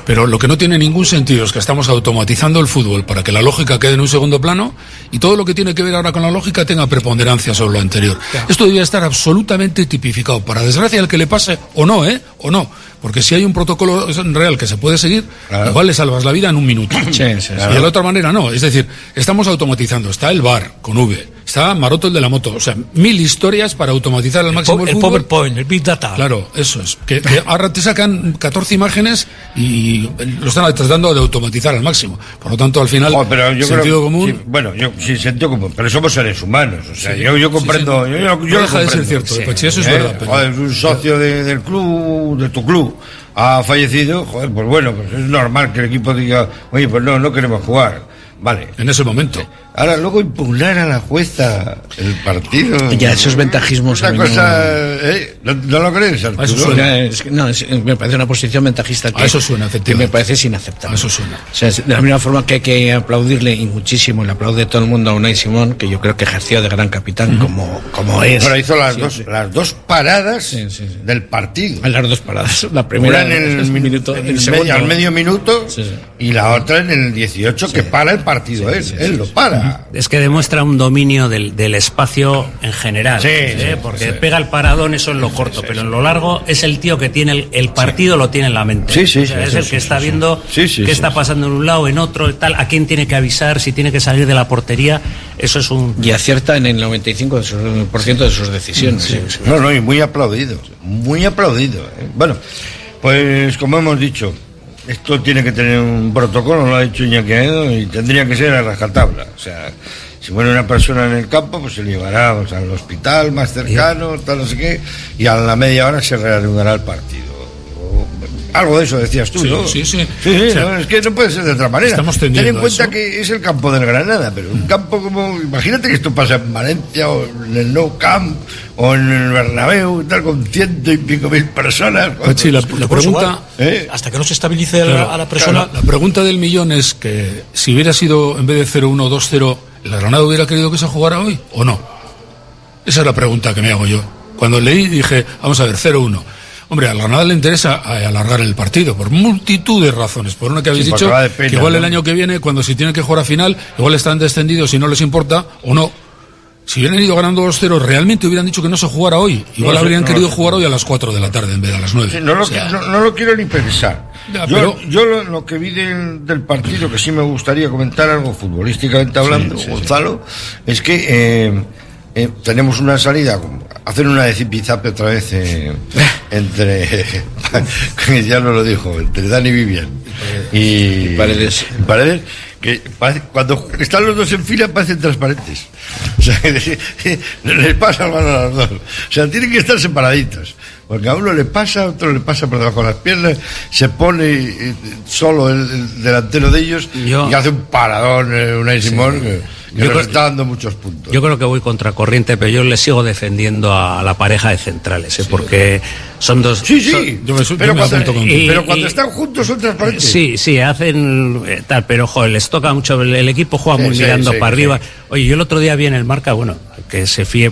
Pero lo que no tiene ningún sentido es que estamos automatizando el fútbol para que la lógica quede en un segundo plano y todo lo que tiene que ver ahora con la lógica tenga preponderancia sobre lo anterior. Esto debería estar absolutamente tipificado. Para desgracia del que le pase, o no, ¿eh? O no. Porque si hay un protocolo real que se puede seguir, igual le salvas la vida en un minuto. Sí, sí, sí. Y de la otra manera no. Es decir, estamos automatizando. Está el bar con V. Está Maroto el de la moto. O sea, mil historias para automatizar al máximo el, El fútbol. PowerPoint, el Big Data. Claro, eso es. Que, que ahora te sacan 14 imágenes y lo están tratando de automatizar al máximo. Por lo tanto, al final, Oh, pero yo sentido creo, común. sí, bueno, yo sí, sentido común, pero somos seres humanos. O sea, yo, yo comprendo. sí. yo, yo- yo No lo deja de ser cierto, Pachi, eso es ¿Eh? verdad, pero- Joder, un socio de- del club, de tu club. ha fallecido, joder, pues bueno, pues es normal que el equipo diga, oye, pues no, no queremos jugar. Vale. En ese momento. Ahora, luego impugnar a la jueza el partido. Ya, esos ventajismos Una a mí no- cosa, ¿eh? ¿No, no lo crees, Arturo? Eso suena, es que- no, es- me parece una posición ventajista que, A eso suena, que me parece inaceptable. A eso suena. O sea, es de la misma forma que hay que aplaudirle y muchísimo, le aplaude todo el mundo a Unai Simón, que yo creo que ejerció de gran capitán como, como es. Pero hizo las dos, siempre. las dos paradas del partido. Las dos paradas. La primera Una en el, minuto, en el el segundo. medio, al medio minuto y la otra en el 18 que para el partido él, él lo para. Es que demuestra un dominio del, del espacio en general. Sí, ¿eh? sí, Porque sí. pega el paradón, eso en lo corto, pero en lo largo es el tío que tiene el, el partido, lo tiene en la mente. Sí, sí, O sea, sí, es sí, el sí, que sí, está sí. viendo Sí, sí, qué sí, está sí. pasando en un lado, en otro, tal, a quién tiene que avisar, si tiene que salir de la portería. Eso es un. Y acierta en el 95% de sus, por ciento de sus decisiones. sí, sí. No, no, y muy aplaudido, muy aplaudido. ¿eh? Bueno, pues como hemos dicho, esto tiene que tener un protocolo, lo ha dicho Iñaki Aedo, y tendría que ser a rajatabla. O sea, si muere una persona en el campo, pues se llevará al hospital más cercano, tal, no sé qué, y a la media hora se reanudará el partido. Algo de eso decías tú, Sí, ¿no? sí, sí. Sí, sí, O sea, no, es que no puede ser de otra manera. estamos Ten en cuenta eso. que es el campo del Granada, pero un campo como. Imagínate que esto pasa en Valencia o en el Nou Camp o en el Bernabéu, y tal, con ciento y pico mil personas. Sí, la, la pregunta. ¿Eh? Hasta que no se estabilice a la- Claro, a la persona. claro, la pregunta del millón es que si hubiera sido en vez de 0-1, 2-0, ¿la Granada hubiera querido que se jugara hoy o no? Esa es la pregunta que me hago yo. Cuando leí dije, vamos a ver, 0-1. Hombre, a la Granada le interesa eh, alargar el partido por multitud de razones. Por una que habéis Sí, dicho, pena, que igual ¿no? el año que viene, cuando si tienen que jugar a final, igual están descendidos y no les importa o no. Si hubieran ido ganando 2-0, realmente hubieran dicho que no se jugara hoy. Igual No, habrían no, querido jugar hoy a las 4 de la tarde en vez de a las 9. Sí, no, lo, O sea, no, no lo quiero ni pensar. Ya, yo pero- yo lo, lo que vi del, del partido, que sí me gustaría comentar algo futbolísticamente hablando, Gonzalo, es que eh, eh, tenemos una salida, hacer una de zipizape otra vez eh, entre, ya no lo dijo, entre Dani Vivian y, Paredes. Paredes, que parece- cuando están los dos en fila parecen transparentes. O sea, les pasa balón a los dos. O sea, tienen que estar separaditos. Porque a uno le pasa, a otro le pasa por debajo de las piernas, se pone eh, solo el, el delantero de ellos Yo- y hace un paradón, eh, Simón, Yo creo- está dando muchos puntos. Yo creo que voy contra corriente, pero yo le sigo defendiendo a la pareja de centrales, ¿eh? porque son dos. Sí, sí, son- Yo me, yo pero, me cuando, con- Y- pero cuando y- están juntos son transparentes. Sí, sí, hacen eh, tal, pero joder, les toca mucho. El, el equipo juega muy sí, mirando sí, para arriba. Oye, yo el otro día vi en el marca, bueno, que se fíe.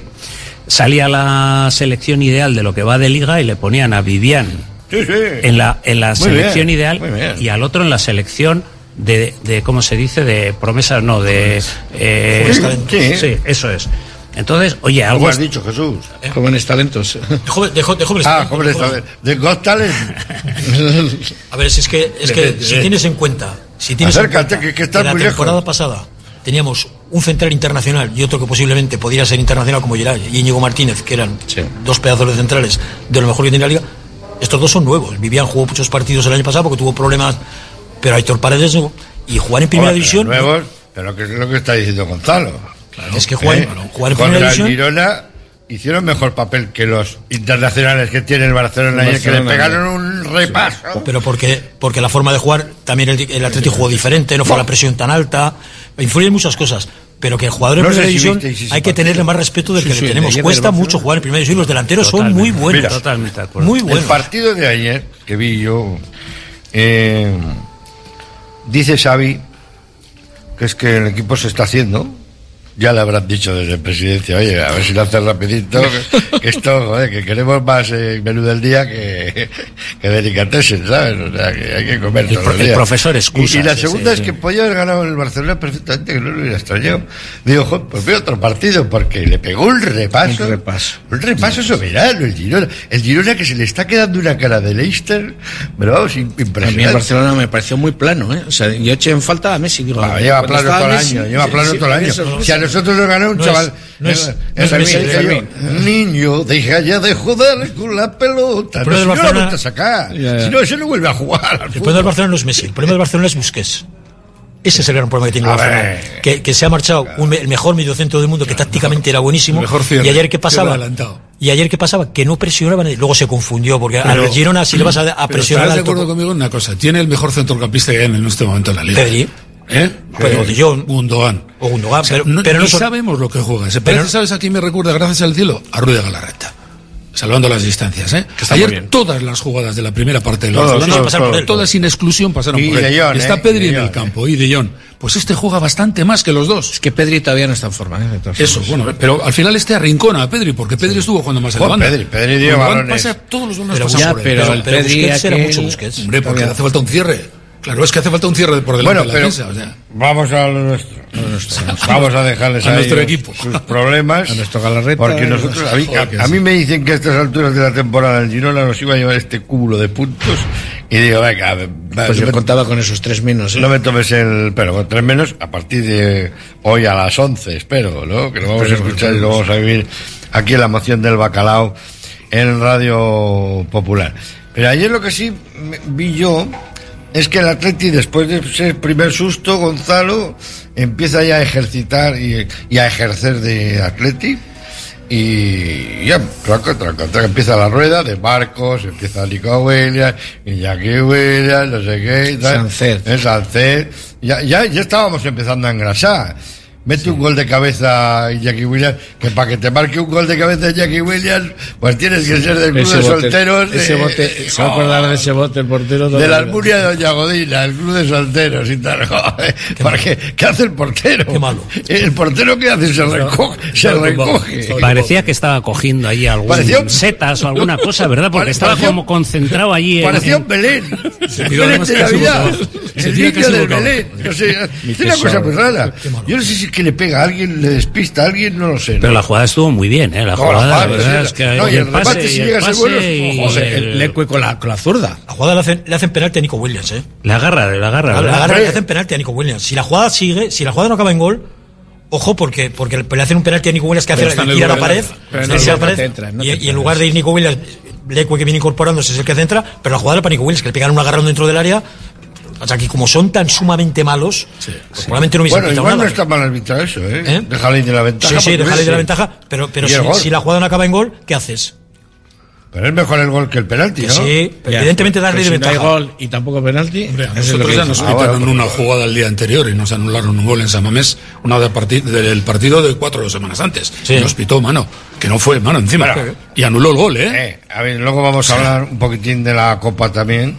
Salía la selección ideal de lo que va de liga y le ponían a Vivian Sí, sí. en la, en la selección bien, ideal y al otro en la selección de, de ¿cómo se dice? De promesas, no, de... eh, Sí, sí. sí, eso es. Entonces, oye, algo... ¿Cómo has dicho, Jesús? Jóvenes talentos. De joven- de jo- de jóvenes Ah, talentos, jóvenes, de a jóvenes. ver, de Got Talent. A ver, si es que, es que si tienes en cuenta, si tienes en Acércate, cuenta que- que estás la muy temporada lejos. pasada teníamos un central internacional y otro que posiblemente podría ser internacional como Gerard y Íñigo Martínez, que eran dos pedazos de centrales de lo mejor que tiene la liga, estos dos son nuevos. Vivian jugó muchos partidos el año pasado porque tuvo problemas, pero Aitor Paredes es nuevo. Y jugar en primera división... pero nuevos, pero que es lo que está diciendo Gonzalo. Es que jugar, ¿Eh? jugar en primera el división... Girona hicieron mejor papel que los internacionales que tiene el Barcelona, ayer, que le pegaron un repaso. Pero porque, porque la forma de jugar, también el, el Atlético jugó diferente, no fue la presión tan alta, influyen muchas cosas. Pero que el jugador en No primera si división hay que tenerle más respeto del Sí, que sí, le el tenemos. Cuesta mucho jugar en primera división y los delanteros son muy buenos. Mira, Totalmente de acuerdo. Muy El buenos. partido de ayer que vi yo, eh, dice Xavi que es que el equipo se está haciendo. Ya le habrán dicho desde presidencia, oye, a ver si lo haces rapidito, que, esto, joder, que queremos más eh, menú del día que, que delicatessen, ¿sabes? O sea, que hay que comer El todos pro- los el profesor Y, excusa, y la sí, segunda sí, es sí. que podía haber ganado el Barcelona perfectamente, que no lo hubiera extrañado. Digo, joder, pues veo otro partido, porque le pegó un repaso. Un repaso. Un repaso soberano, el Girona. El Girona que se le está quedando una cara de Leicester, pero vamos, im- A mí el impresionante. Barcelona me pareció muy plano, ¿eh? O sea, yo eché en falta a Messi. Digo, Ah, lleva plano todo el año, lleva plano todo el año. Nosotros nos ganó un No es- chaval. no es- el- no es el Messi, Fermín, es que yo, Fermín. Niño, deja ya de joder con la pelota. El No, problema si del no la Barcelona- a sacar. Si no, ese no vuelve a jugar. El problema del Barcelona no es Messi, el problema del Barcelona es Busquets. Ese es el gran problema que tiene el Barcelona. Que, que se ha marchado un el mejor mediocentro del mundo, que tácticamente era buenísimo. mejor cierre, y ayer, ¿qué pasaba? Y ayer, ¿qué pasaba? Que no presionaban. y Luego se confundió, porque Pero- al Girona, si le vas a, a Pero presionar estarás de acuerdo conmigo en una cosa. Tiene el mejor centrocampista que hay en este momento en la liga. Pedri. ¿Eh? Pero de Jong. Gundogan. O Gundogan, O sea, pero- no, pero no sabemos lo que juega. Se Pero- parece, ¿sabes a quién me recuerda, gracias al cielo? A Rudy Galarreta. Salvando las distancias, ¿eh? está muy Ayer bien. todas las jugadas de la primera parte del Todos, Barcelona él. Todas sin exclusión pasaron Y por él. Jong, Está ¿eh? Pedri en el campo y De Jong. Pues este juega bastante más que los dos. Es que Pedri todavía no está en forma, ¿eh? todas Eso, bueno, pero al final este arrincona a Pedri, porque Pedri estuvo jugando más en la banda. Pedri, Pedri dio balones. pasa- todos los balones Pero pasan ya, por él. pero el Pedri Busquets era aquel- mucho Busquets. Hombre, porque hace falta un cierre. Claro, es que hace falta un cierre por delante Bueno, de la pero defensa. O sea. vamos a lo nuestro. Vamos a dejarles A a, nuestro ellos equipo. sus problemas. A nuestro Galarreta. Porque nosotros, a mí, a- a me dicen que a estas alturas de la temporada el Girona nos iba a llevar este cúmulo de puntos. Y digo, venga, va, Pues yo me, contaba con esos tres menos. ¿eh? no me tomes el. Pero con tres menos a partir de hoy a las 11, espero, ¿no? Que lo vamos a escuchar y lo vamos a vivir aquí en la moción del bacalao en Radio Popular. Pero ayer lo que sí vi yo es que el Atleti, después de ese primer susto, Gonzalo, empieza ya a ejercitar y, y a ejercer de Atleti. Y ya, traca, traca, traca, empieza la rueda de Marcos, empieza Nico Williams, Iñaki Williams, no sé qué. Sancet. Es Sancet. Ya, ya, ya estábamos empezando a engrasar. Mete un gol de cabeza Iñaki Williams, que para que te marque un gol de cabeza Iñaki Williams, pues tienes que ser del club Ese de bote- solteros. de- Ese bote, se va a acordar de ese bote el portero. de la Almunia de Doña Godina, el club de solteros y tal. Porque, ¿Qué hace el portero? Qué malo. El portero que hace se recoge. Se recoge. Parecía que estaba cogiendo allí algún setas o alguna cosa, ¿verdad? Porque estaba como concentrado allí. en- Parecía un Belén. Se Belén de Navidad. Se El niño del. Belén. No sé, Mi es una cosa muy rara. Yo no sé si que le pega a alguien, le despista a alguien, no lo sé. ¿no? Pero la jugada estuvo muy bien, ¿eh? La No, la jugada, la verdad sí, es que no, y el pase remate, si el llega a ser bueno, el- El Lecue con la, con la zurda. La jugada le hacen, le hacen penalti a Nico Williams, ¿eh? la agarra, la agarra, La, agarra le hacen penalti a Nico Williams. Si la jugada sigue, si la jugada no acaba en gol, ojo, porque, porque le hacen un penalti a Nico Williams que hace el ir a la pared, la- Pero él no, se no la pared, te entra, no y, en lugar de ir Nico Williams, Lecue que viene incorporándose es el que centra, pero la jugada era para Nico Williams, que le pegaron un agarrón dentro del área. O sea, que como son tan sumamente malos, pues probablemente no hubiesen Bueno, pitado igual no nada. está mal arbitrado eso, ¿eh? ¿Eh? Déjale de la ventaja. Sí, sí, déjale de la ventaja, pero, pero si, la jugada no acaba en gol, ¿qué haces? Pero es mejor el gol que el penalti, Que ¿no? sí, Ya, evidentemente pero darle de si no hay ventaja. gol y tampoco penalti. Hombre, a eso es lo nosotros ya nos Ah, quitaron bueno, una jugada el día anterior y nos anularon un gol en San Mamés, una de parti- del partido de cuatro semanas antes. Sí. Y nos pitó, mano, que no fue, mano, encima. Y anuló el gol, ¿eh? Eh, a ver, luego vamos a hablar un poquitín de la Copa también,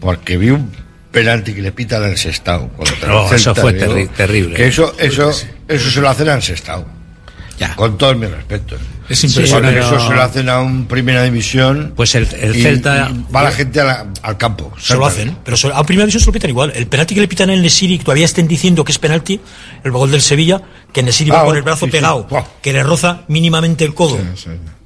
porque vi un penalti que le pitan al Sestao. contra No, el eso Celta fue Vigo, terri- terrible. Que eso, eso, eso se lo hacen al Sestao. Ya. Con todo mi respeto. Es impresionante. pero- eso se lo hacen a un primera división. Pues el, el y- Celta. y va la gente a la- al campo. Se lo hacen, pero a primera división se lo pitan igual. El penalti que le pitan en el Nesiri, que todavía estén diciendo que es penalti, el gol del Sevilla, que el Nesiri va Ah, con el brazo sí, pegado, que le roza mínimamente el codo,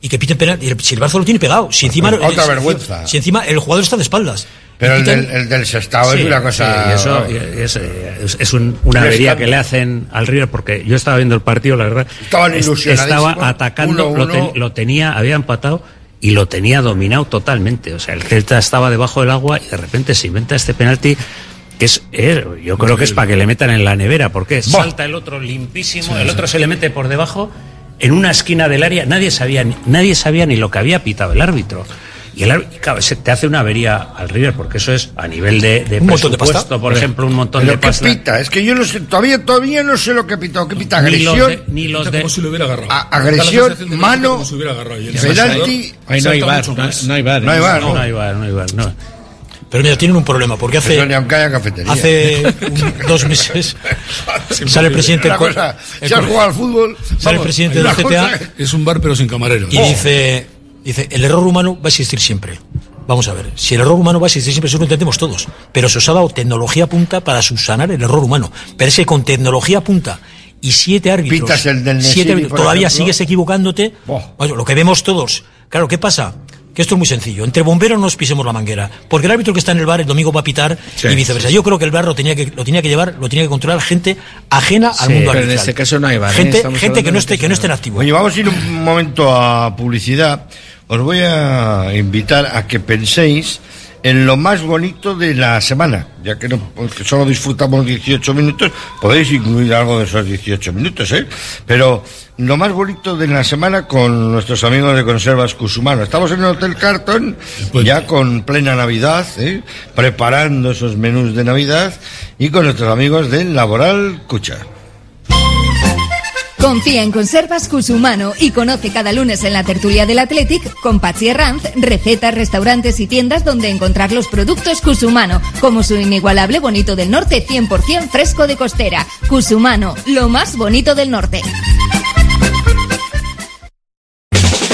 y que piten penalti. y el- Si el brazo lo tiene pegado, si encima. Otra vergüenza. Si encima el jugador está de espaldas. Pero el del, el del Sestao Sí, es una cosa. sí, y eso y es, es- es un- una Un avería que le hacen al River porque yo estaba viendo el partido, la verdad. Estaban. Estaba atacando, Uno, lo, uno. ten- lo tenía, había empatado y lo tenía dominado totalmente. O sea, el Celta estaba debajo del agua y de repente se inventa este penalti que es, eh, yo creo que es para que le metan en la nevera porque salta el otro limpísimo, el otro se le mete por debajo en una esquina del área, nadie sabía, ni- nadie sabía ni lo que había pitado el árbitro. Y el árbitro, claro, se te hace una avería al River, porque eso es a nivel de, de Un montón de presupuesto, pasta. por ejemplo, un montón Pero de ¿qué pasta. pita? Es que yo no sé, todavía, todavía no sé lo que pita. ¿Qué pita? Ni los Agresión, de, ni los de- Como si lo hubiera agarrado. a- agresión, mano, penalti. Ahí no hay bar, mucho no, no hay bar. No hay bar, no, ¿no? no hay bar, no hay bar, no. Pero mira, tienen un problema, porque hace, Eso ni aunque haya cafetería. hace un- dos meses sale el presidente Una cosa, el si has jugado al fútbol, sale el presidente cosa CTA que- Es un bar pero sin camareros. y dice, dice, el error humano va a existir siempre. Vamos a ver, si el error humano va a existir siempre, eso lo entendemos todos. Pero se os ha dado tecnología punta para subsanar el error humano. Pero es que con tecnología punta y siete árbitros, Pitas el del siete Nesiri, todavía ejemplo. sigues equivocándote. Bueno, lo que vemos todos. Claro, ¿qué pasa? Que esto es muy sencillo. Entre bomberos no nos pisemos la manguera. Porque el árbitro que está en el bar el domingo va a pitar Sí, y viceversa. Yo creo que el bar lo tenía que, lo tenía que llevar, lo tenía que controlar gente ajena al Sí, mundo pero en arbitral. este caso no hay bar, ¿eh? Gente, gente que no esté, que no es esté en activo. Oye, vamos a ir un momento a publicidad. Os voy a invitar a que penséis en lo más bonito de la semana, ya que, no, que solo disfrutamos 18 minutos, podéis incluir algo de esos 18 minutos, ¿eh? Pero lo más bonito de la semana con nuestros amigos de Conservas Cusumano. Estamos en el Hotel Carton, ya con plena Navidad, ¿eh? preparando esos menús de Navidad y con nuestros amigos del Laboral Cucha. Confía en Conservas Cusumano y conoce cada lunes en la tertulia del Athletic con Patsy Ranz recetas, restaurantes y tiendas donde encontrar los productos Cusumano, como su inigualable bonito del norte 100% fresco de costera. Cusumano, lo más bonito del norte.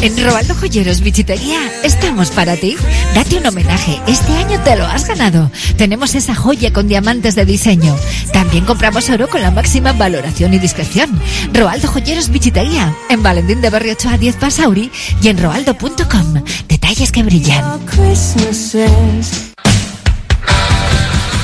En Robaldo Joyeros Bichitería estamos para ti. Date un homenaje. Este año te lo has ganado. Tenemos esa joya con diamantes de diseño. También compramos oro con la máxima valoración y discreción. Roaldo Joyeros Bichitería. En Valentín de Barrio 8 a 10 Pasauri y en roaldo.com. Detalles que brillan.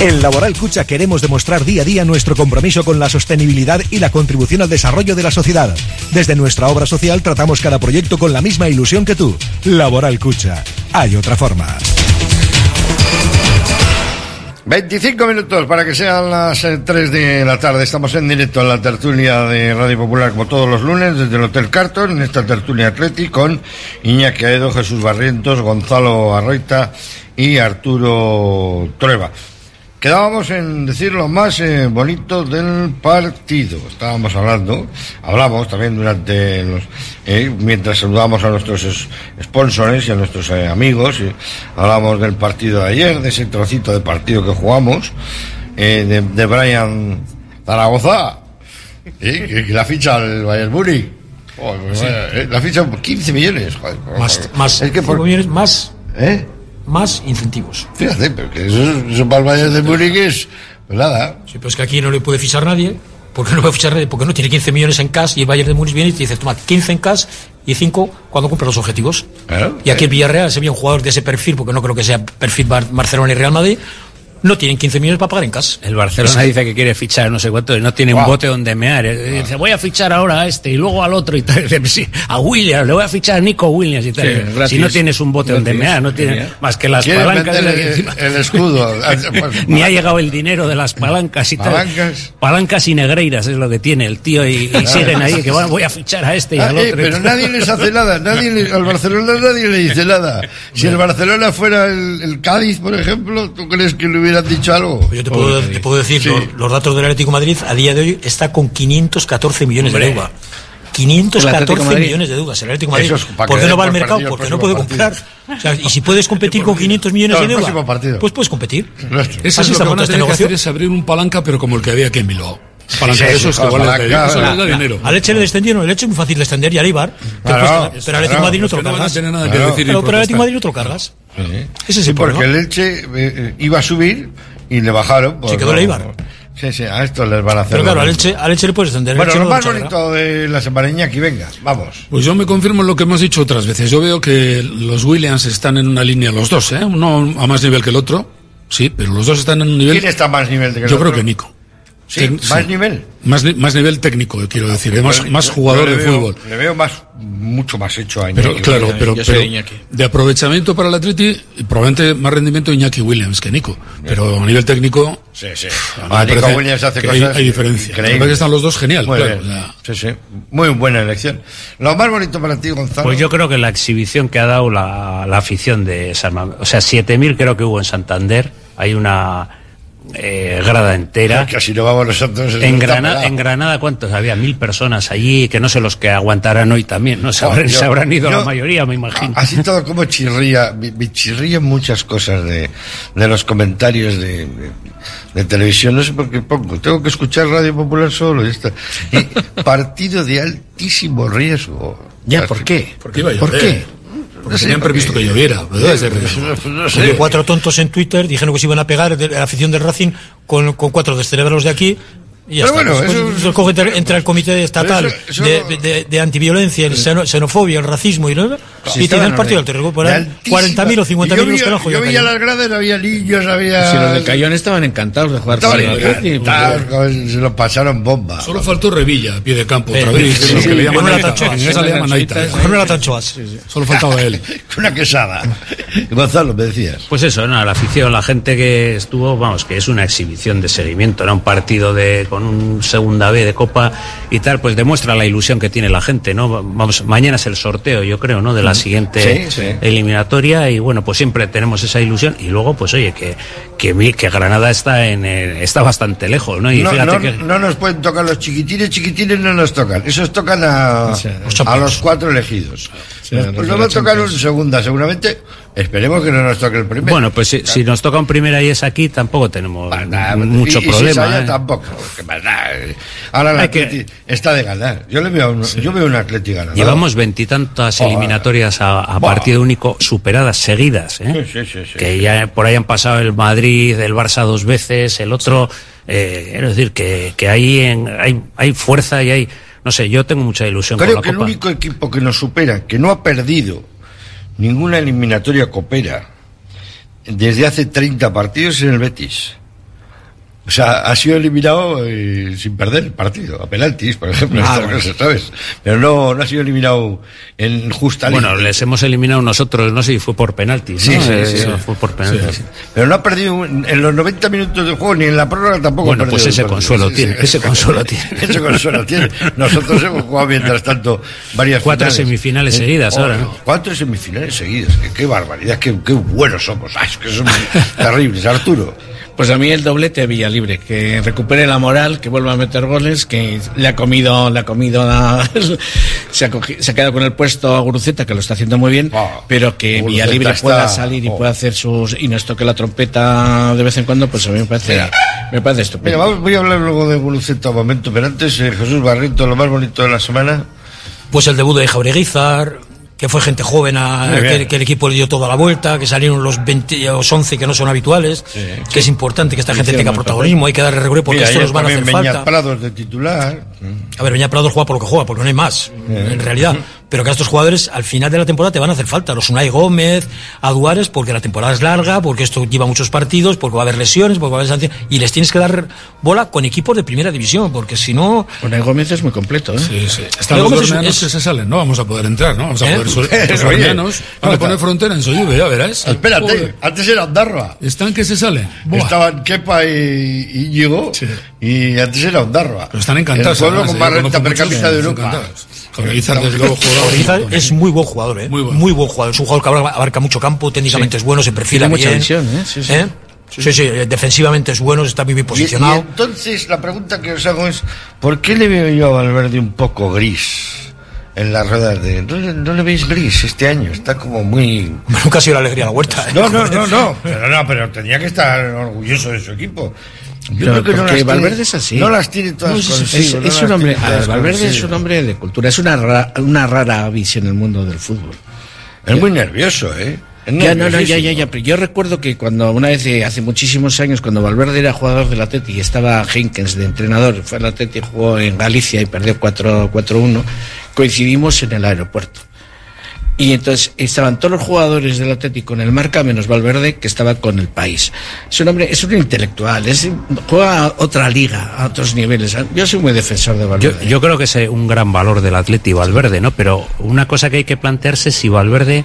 En Laboral Cucha queremos demostrar día a día nuestro compromiso con la sostenibilidad y la contribución al desarrollo de la sociedad. Desde nuestra obra social tratamos cada proyecto con la misma ilusión que tú. Laboral Cucha. Hay otra forma. 25 minutos para que sean las eh, 3 de la tarde. Estamos en directo en la tertulia de Radio Popular como todos los lunes desde el Hotel Carton, en esta tertulia Atleti con Iñaki Aedo, Jesús Barrientos, Gonzalo Arroita y Arturo Trueba. Quedábamos en decir lo más eh, bonito del partido. Estábamos hablando, hablamos también durante los, eh, mientras saludamos a nuestros es- sponsors y a nuestros eh, amigos, hablamos del partido de ayer, de ese trocito de partido que jugamos, eh, de, de Brian Zaragoza, eh, que, que la ficha al Bayern Múnich. Pues Sí. vaya, eh, la ficha por 15 millones. Joder, Más, joder. más, es que por, cinco millones más, ¿Eh? Más incentivos. Fíjate, pero que eso, eso para el Bayern de Múnich es, pues nada. Sí, pero es que aquí no le puede fichar nadie. ¿Por qué no puede fichar nadie? Porque no tiene 15 millones en cash y el Bayern de Múnich viene y te dice, toma, 15 en cash y 5 cuando cumpla los objetivos. Y aquí el Villarreal se vio un jugador de ese perfil, porque no creo que sea perfil Bar- Barcelona y Real Madrid, no tienen 15 millones para pagar en casa. El Barcelona Sí. dice que quiere fichar no sé cuánto y no tiene un bote donde mear. Eh, Dice, voy a fichar ahora a este y luego al otro y tal. Dice, sí, a Williams, le voy a fichar a Nico Williams y tal. Sí, si no tienes un bote donde mear, no tienes más que las palancas. el- escudo. Pues, Ni ha llegado el dinero de las palancas y tal. Palancas. Palancas y negreiras es lo que tiene el tío y, siguen ahí que bueno, voy a fichar a este y Ah, al eh, otro. pero nadie les hace nada, nadie le- al Barcelona nadie le dice nada. Si el Barcelona fuera el, el Cádiz, por ejemplo, ¿tú crees que le hubieran dicho algo? Yo te puedo, te puedo decir, Sí. los, los datos del Atlético de Madrid a día de hoy está con 514 millones Hombre. de deuda. ¿El 514 Atlético de Madrid? millones de deudas. El Atlético de Madrid. Eso es ¿Por que qué no va al mercado? Porque no puede comprar. O sea, y si puedes competir con 500 millones No, de el deuda, próximo partido. pues puedes competir. Eso Así es se lo que van a este tener que negocio. hacer es abrir un palanca, pero como el que había aquí en Bilbao. Palanca Sí, de sí, esos que palanca, les da- eso claro. dinero. Al Leche le descendieron, el Leche es muy fácil de extender y al Ibar. que Claro, cuesta- pero al Atlético de claro, Madrid no te lo que no cargas. nada que Claro, decir pero, al Atlético de. Madrid no te lo cargas. Sí. Ese es Sí, el porque problema. el Elche eh, eh, iba a subir y le bajaron. pues Se quedó no. el Eibar. Sí, sí, a esto les van a hacer. Pero claro, al. Leche, al Leche le puedes extender. Bueno, el lo Elche más bonito de la semana Iñaki, venga, vamos. Pues yo me confirmo en lo que hemos dicho otras veces. Yo veo que los Williams están en una línea, los dos, ¿eh? Uno a más nivel que el otro, sí, pero los dos están en un nivel. ¿Quién está más nivel de que el Yo creo otro? que Nico. Sí, Tec- más sí. nivel. Más, ni- más nivel técnico, quiero decir, ¿eh? más, más jugador de veo- fútbol. Le veo más, mucho más hecho a Iñaki. Pero claro, Yo pero, soy pero Iñaki. de aprovechamiento para el Atleti, probablemente más rendimiento Iñaki Williams que Nico. Pero a nivel técnico, Sí, sí. a mí me Nico parece Williams hace que hay, cosas hay diferencia. Verdad que están los dos genial, Muy claro. Sí, sí. Muy buena elección. Lo más bonito para ti, Gonzalo. Pues yo creo que la exhibición que ha dado la, la afición de San Mamés, o sea, 7.000 creo que hubo en Santander, hay una eh, grada entera. Casi no vamos nosotros. En Granada, en Granada, ¿cuántos? Había mil personas allí, que no sé los que aguantarán hoy también, ¿no? Se Oh, habrán, yo- se habrán ido yo- la mayoría, me imagino. Así todo como chirría, me, me chirrían muchas cosas de, de los comentarios de, de- de televisión, no sé por qué pongo, tengo que escuchar Radio Popular solo y está. Y partido de altísimo riesgo. Ya, ¿por qué? Porque iba a ¿Por qué? Porque tenían previsto que lloviera. Porque cuatro tontos en Twitter dijeron que se iban a pegar de la afición del Racing con, con cuatro descerebrados de aquí. Y ya Pero está. bueno, Pues, eso- pues, se coge entre, entre el comité estatal eso- de, eso- de- de antiviolencia, el xeno- xenofobia, el racismo y, ¿no? Sí, y tiene el partido del de- terror. Por de ahí, altísima- 40.000 o 50.000 Yo los vi- Yo vi a las gradas, había niños, había. Si los de Cayón estaban encantados de jugar con el se lo pasaron bomba. Solo faltó Revilla, a pie de campo, Eh, otra vez. lo. Solo faltaba él. Una quesada. Gonzalo, me decías. Pues eso, ¿no? la afición, la gente que estuvo, vamos, que es una exhibición de seguimiento, era un partido de con un segunda B de Copa y tal, pues demuestra la ilusión que tiene la gente, ¿no? Vamos, mañana es el sorteo, yo creo, ¿no? De la siguiente Sí, sí. eliminatoria y bueno, pues siempre tenemos esa ilusión y luego, pues oye, que que, Granada está en el- está bastante lejos, ¿no? Y No, fíjate no- que no nos pueden tocar los chiquitines, chiquitines no nos tocan. Esos tocan a, a los cuatro elegidos. Sí, nos, pues nos la va a tocar un segunda, seguramente. Esperemos que no nos toque el primero. bueno, pues si, si nos toca un primera y es aquí, tampoco tenemos mucho y- y si problema. ¿eh? tampoco. eh. Ahora el Hay que- Atleti está de ganar. Yo le veo, a un- yo veo un Atleti ganador. Llevamos veintitantas eliminatorias a, partido único superadas, seguidas, ¿eh? Sí, sí, sí, sí. que ya por ahí han pasado el Madrid, el Barça dos veces, el otro. Eh, quiero decir que, que ahí en- hay, hay fuerza y hay. No sé, yo tengo mucha ilusión Creo con que la el Copa. único equipo que nos supera, que no ha perdido ninguna eliminatoria copera desde hace 30 partidos es el Betis. O sea, ha sido eliminado eh, sin perder el partido, a penaltis, por ejemplo, Ah, bueno. cosas, ¿sabes? Pero no, no ha sido eliminado en justa Bueno, les hemos eliminado nosotros, no sé si fue por penaltis. Sí, ¿no? sí, Eh, sí, sí. Fue por penaltis. Pero no ha perdido en los 90 minutos de juego ni en la prórroga tampoco. Bueno, ha pues perdido ese el partido. consuelo tiene, ese consuelo tiene. ese consuelo tiene. Nosotros hemos jugado mientras tanto varias Cuatro finales. semifinales Eh, seguidas oh, ahora, ¿no? Cuatro semifinales seguidas. Qué, qué barbaridad, qué, qué buenos somos. Ay, es que somos terribles. Arturo. Pues a mí el doblete de Villalibre, que recupere la moral, que vuelva a meter goles, que le ha comido, le ha comido la- se, ha cogi- se ha quedado con el puesto a Guruceta, que lo está haciendo muy bien, pero que Guruceta Villalibre está- pueda salir y oh. pueda hacer sus, y nos toque la trompeta de vez en cuando, pues a mí me parece, me parece Mira, estupendo. vamos- voy a hablar luego de Guluceta un momento, pero antes, eh, Jesús Barreto, lo más bonito de la semana. Pues el debut de Jaureguizar, que fue gente joven, a- que, que el equipo le dio toda la vuelta, que salieron los 20, los 11 que no son habituales, que es importante que esta gente tenga protagonismo, hay que darle recuerdo porque Mira, estos ayer nos van a hacer Beñat falta. Prados de titular. A ver, Beñat Prados juega por lo que juega, porque no hay más, en realidad. Pero que a estos jugadores al final de la temporada te van a hacer falta. Los Unai Gómez, a Duárez, porque la temporada es larga, porque esto lleva muchos partidos, porque va a haber lesiones, porque va a haber sanciones. Y les tienes que dar bola con equipos de primera división, porque si no. Unai Gómez es muy completo, ¿eh? Sí, sí. Están Unai los es- es- que se salen, no vamos a poder entrar, ¿no? Vamos a ¿Eh? poder los bermeanos van a poner frontera en Soyuve, ya verás. Espérate, antes era Ondarroa. Están que se salen. Estaban Kepa y y Íñigo y antes era Ondarroa. Pero están encantados. El pueblo además, con más renta per cápita de Europa. Oriza es muy buen jugador, ¿eh? Muy, buen jugador. Es un jugador que abarca, mucho campo, técnicamente Sí. es bueno, se perfila Tiene mucha bien. visión, ¿eh? Sí, sí. ¿Eh? Sí, sí, eh, defensivamente es bueno, está muy bien Y, y posicionado. entonces la pregunta que os hago es, ¿por qué le veo yo a Valverde un poco gris en las ruedas de... ¿No, le- no le veis gris este año? Está como muy... Nunca ha sido la alegría la huerta. ¿eh? No, no, no, no, pero no, pero tenía que estar orgulloso de su equipo. Yo creo que no las tiene- Valverde es así. No las tiene todas No, es, consigo. es- no es las un hombre, ver, Valverde es un hombre de cultura, es una, ra- una rara avis en el mundo del fútbol. Es muy nervioso, ¿eh? Ya, no, no, ya, ya, ya. Pero yo recuerdo que cuando una vez, eh, hace muchísimos años, cuando Valverde era jugador del Atleti y estaba Henkens de entrenador, fue al Atleti, jugó en Galicia y perdió 4 4-1, coincidimos en el aeropuerto. Y entonces estaban todos los jugadores del Atlético con el marca menos Valverde que estaba con el país. Es un hombre, es un intelectual, es, juega a otra liga, a otros niveles. Yo soy muy defensor de Valverde. yo creo que es un gran valor del Atleti Valverde, ¿no? Pero una cosa que hay que plantearse es si Valverde,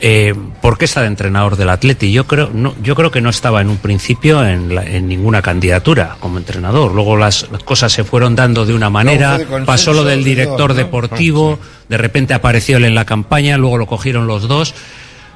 eh, ¿por qué está de entrenador del Atleti? Yo creo, no, yo creo que no estaba en un principio en, la- en ninguna candidatura como entrenador. Luego las, las cosas se fueron dando de una manera, de pasó lo del de director deportivo, de repente apareció él en la campaña, luego lo cogieron los dos.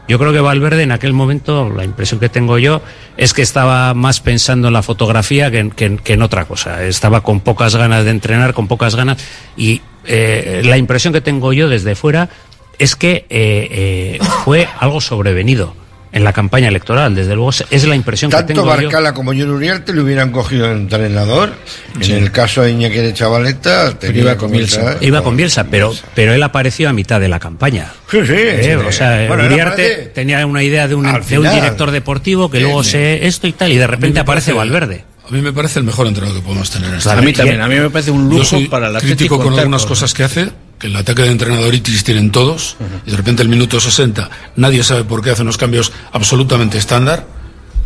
Yo creo que Valverde en aquel momento, la impresión que tengo yo, es que estaba más pensando en la fotografía que en, que en- que en otra cosa. Estaba con pocas ganas de entrenar, con pocas ganas. Y eh, la impresión que tengo yo desde fuera es que eh, eh, fue algo sobrevenido en la campaña electoral. Desde luego es- es la impresión que Tanto tengo yo. Barcala como John Uriarte le hubieran cogido de entrenador. En el caso de Iñaki de Chavaleta, tenía iba con que Bielsa. Iba con Bielsa, pero, pero él apareció a mitad de la campaña. Sí, sí. Eh, sí. o sea, Bueno, Uriarte tenía una idea de un, de un director deportivo que Sí, luego se esto y tal, y de repente aparece parece- Valverde. A mí me parece el mejor entrenador que podemos tener en esta a mí también, a mí me parece un Yo lujo soy para el crítico Atlético con algunas cosas que hace, que el ataque de entrenadoritis tienen todos, y de repente el minuto 60 nadie sabe por qué hace unos cambios absolutamente estándar,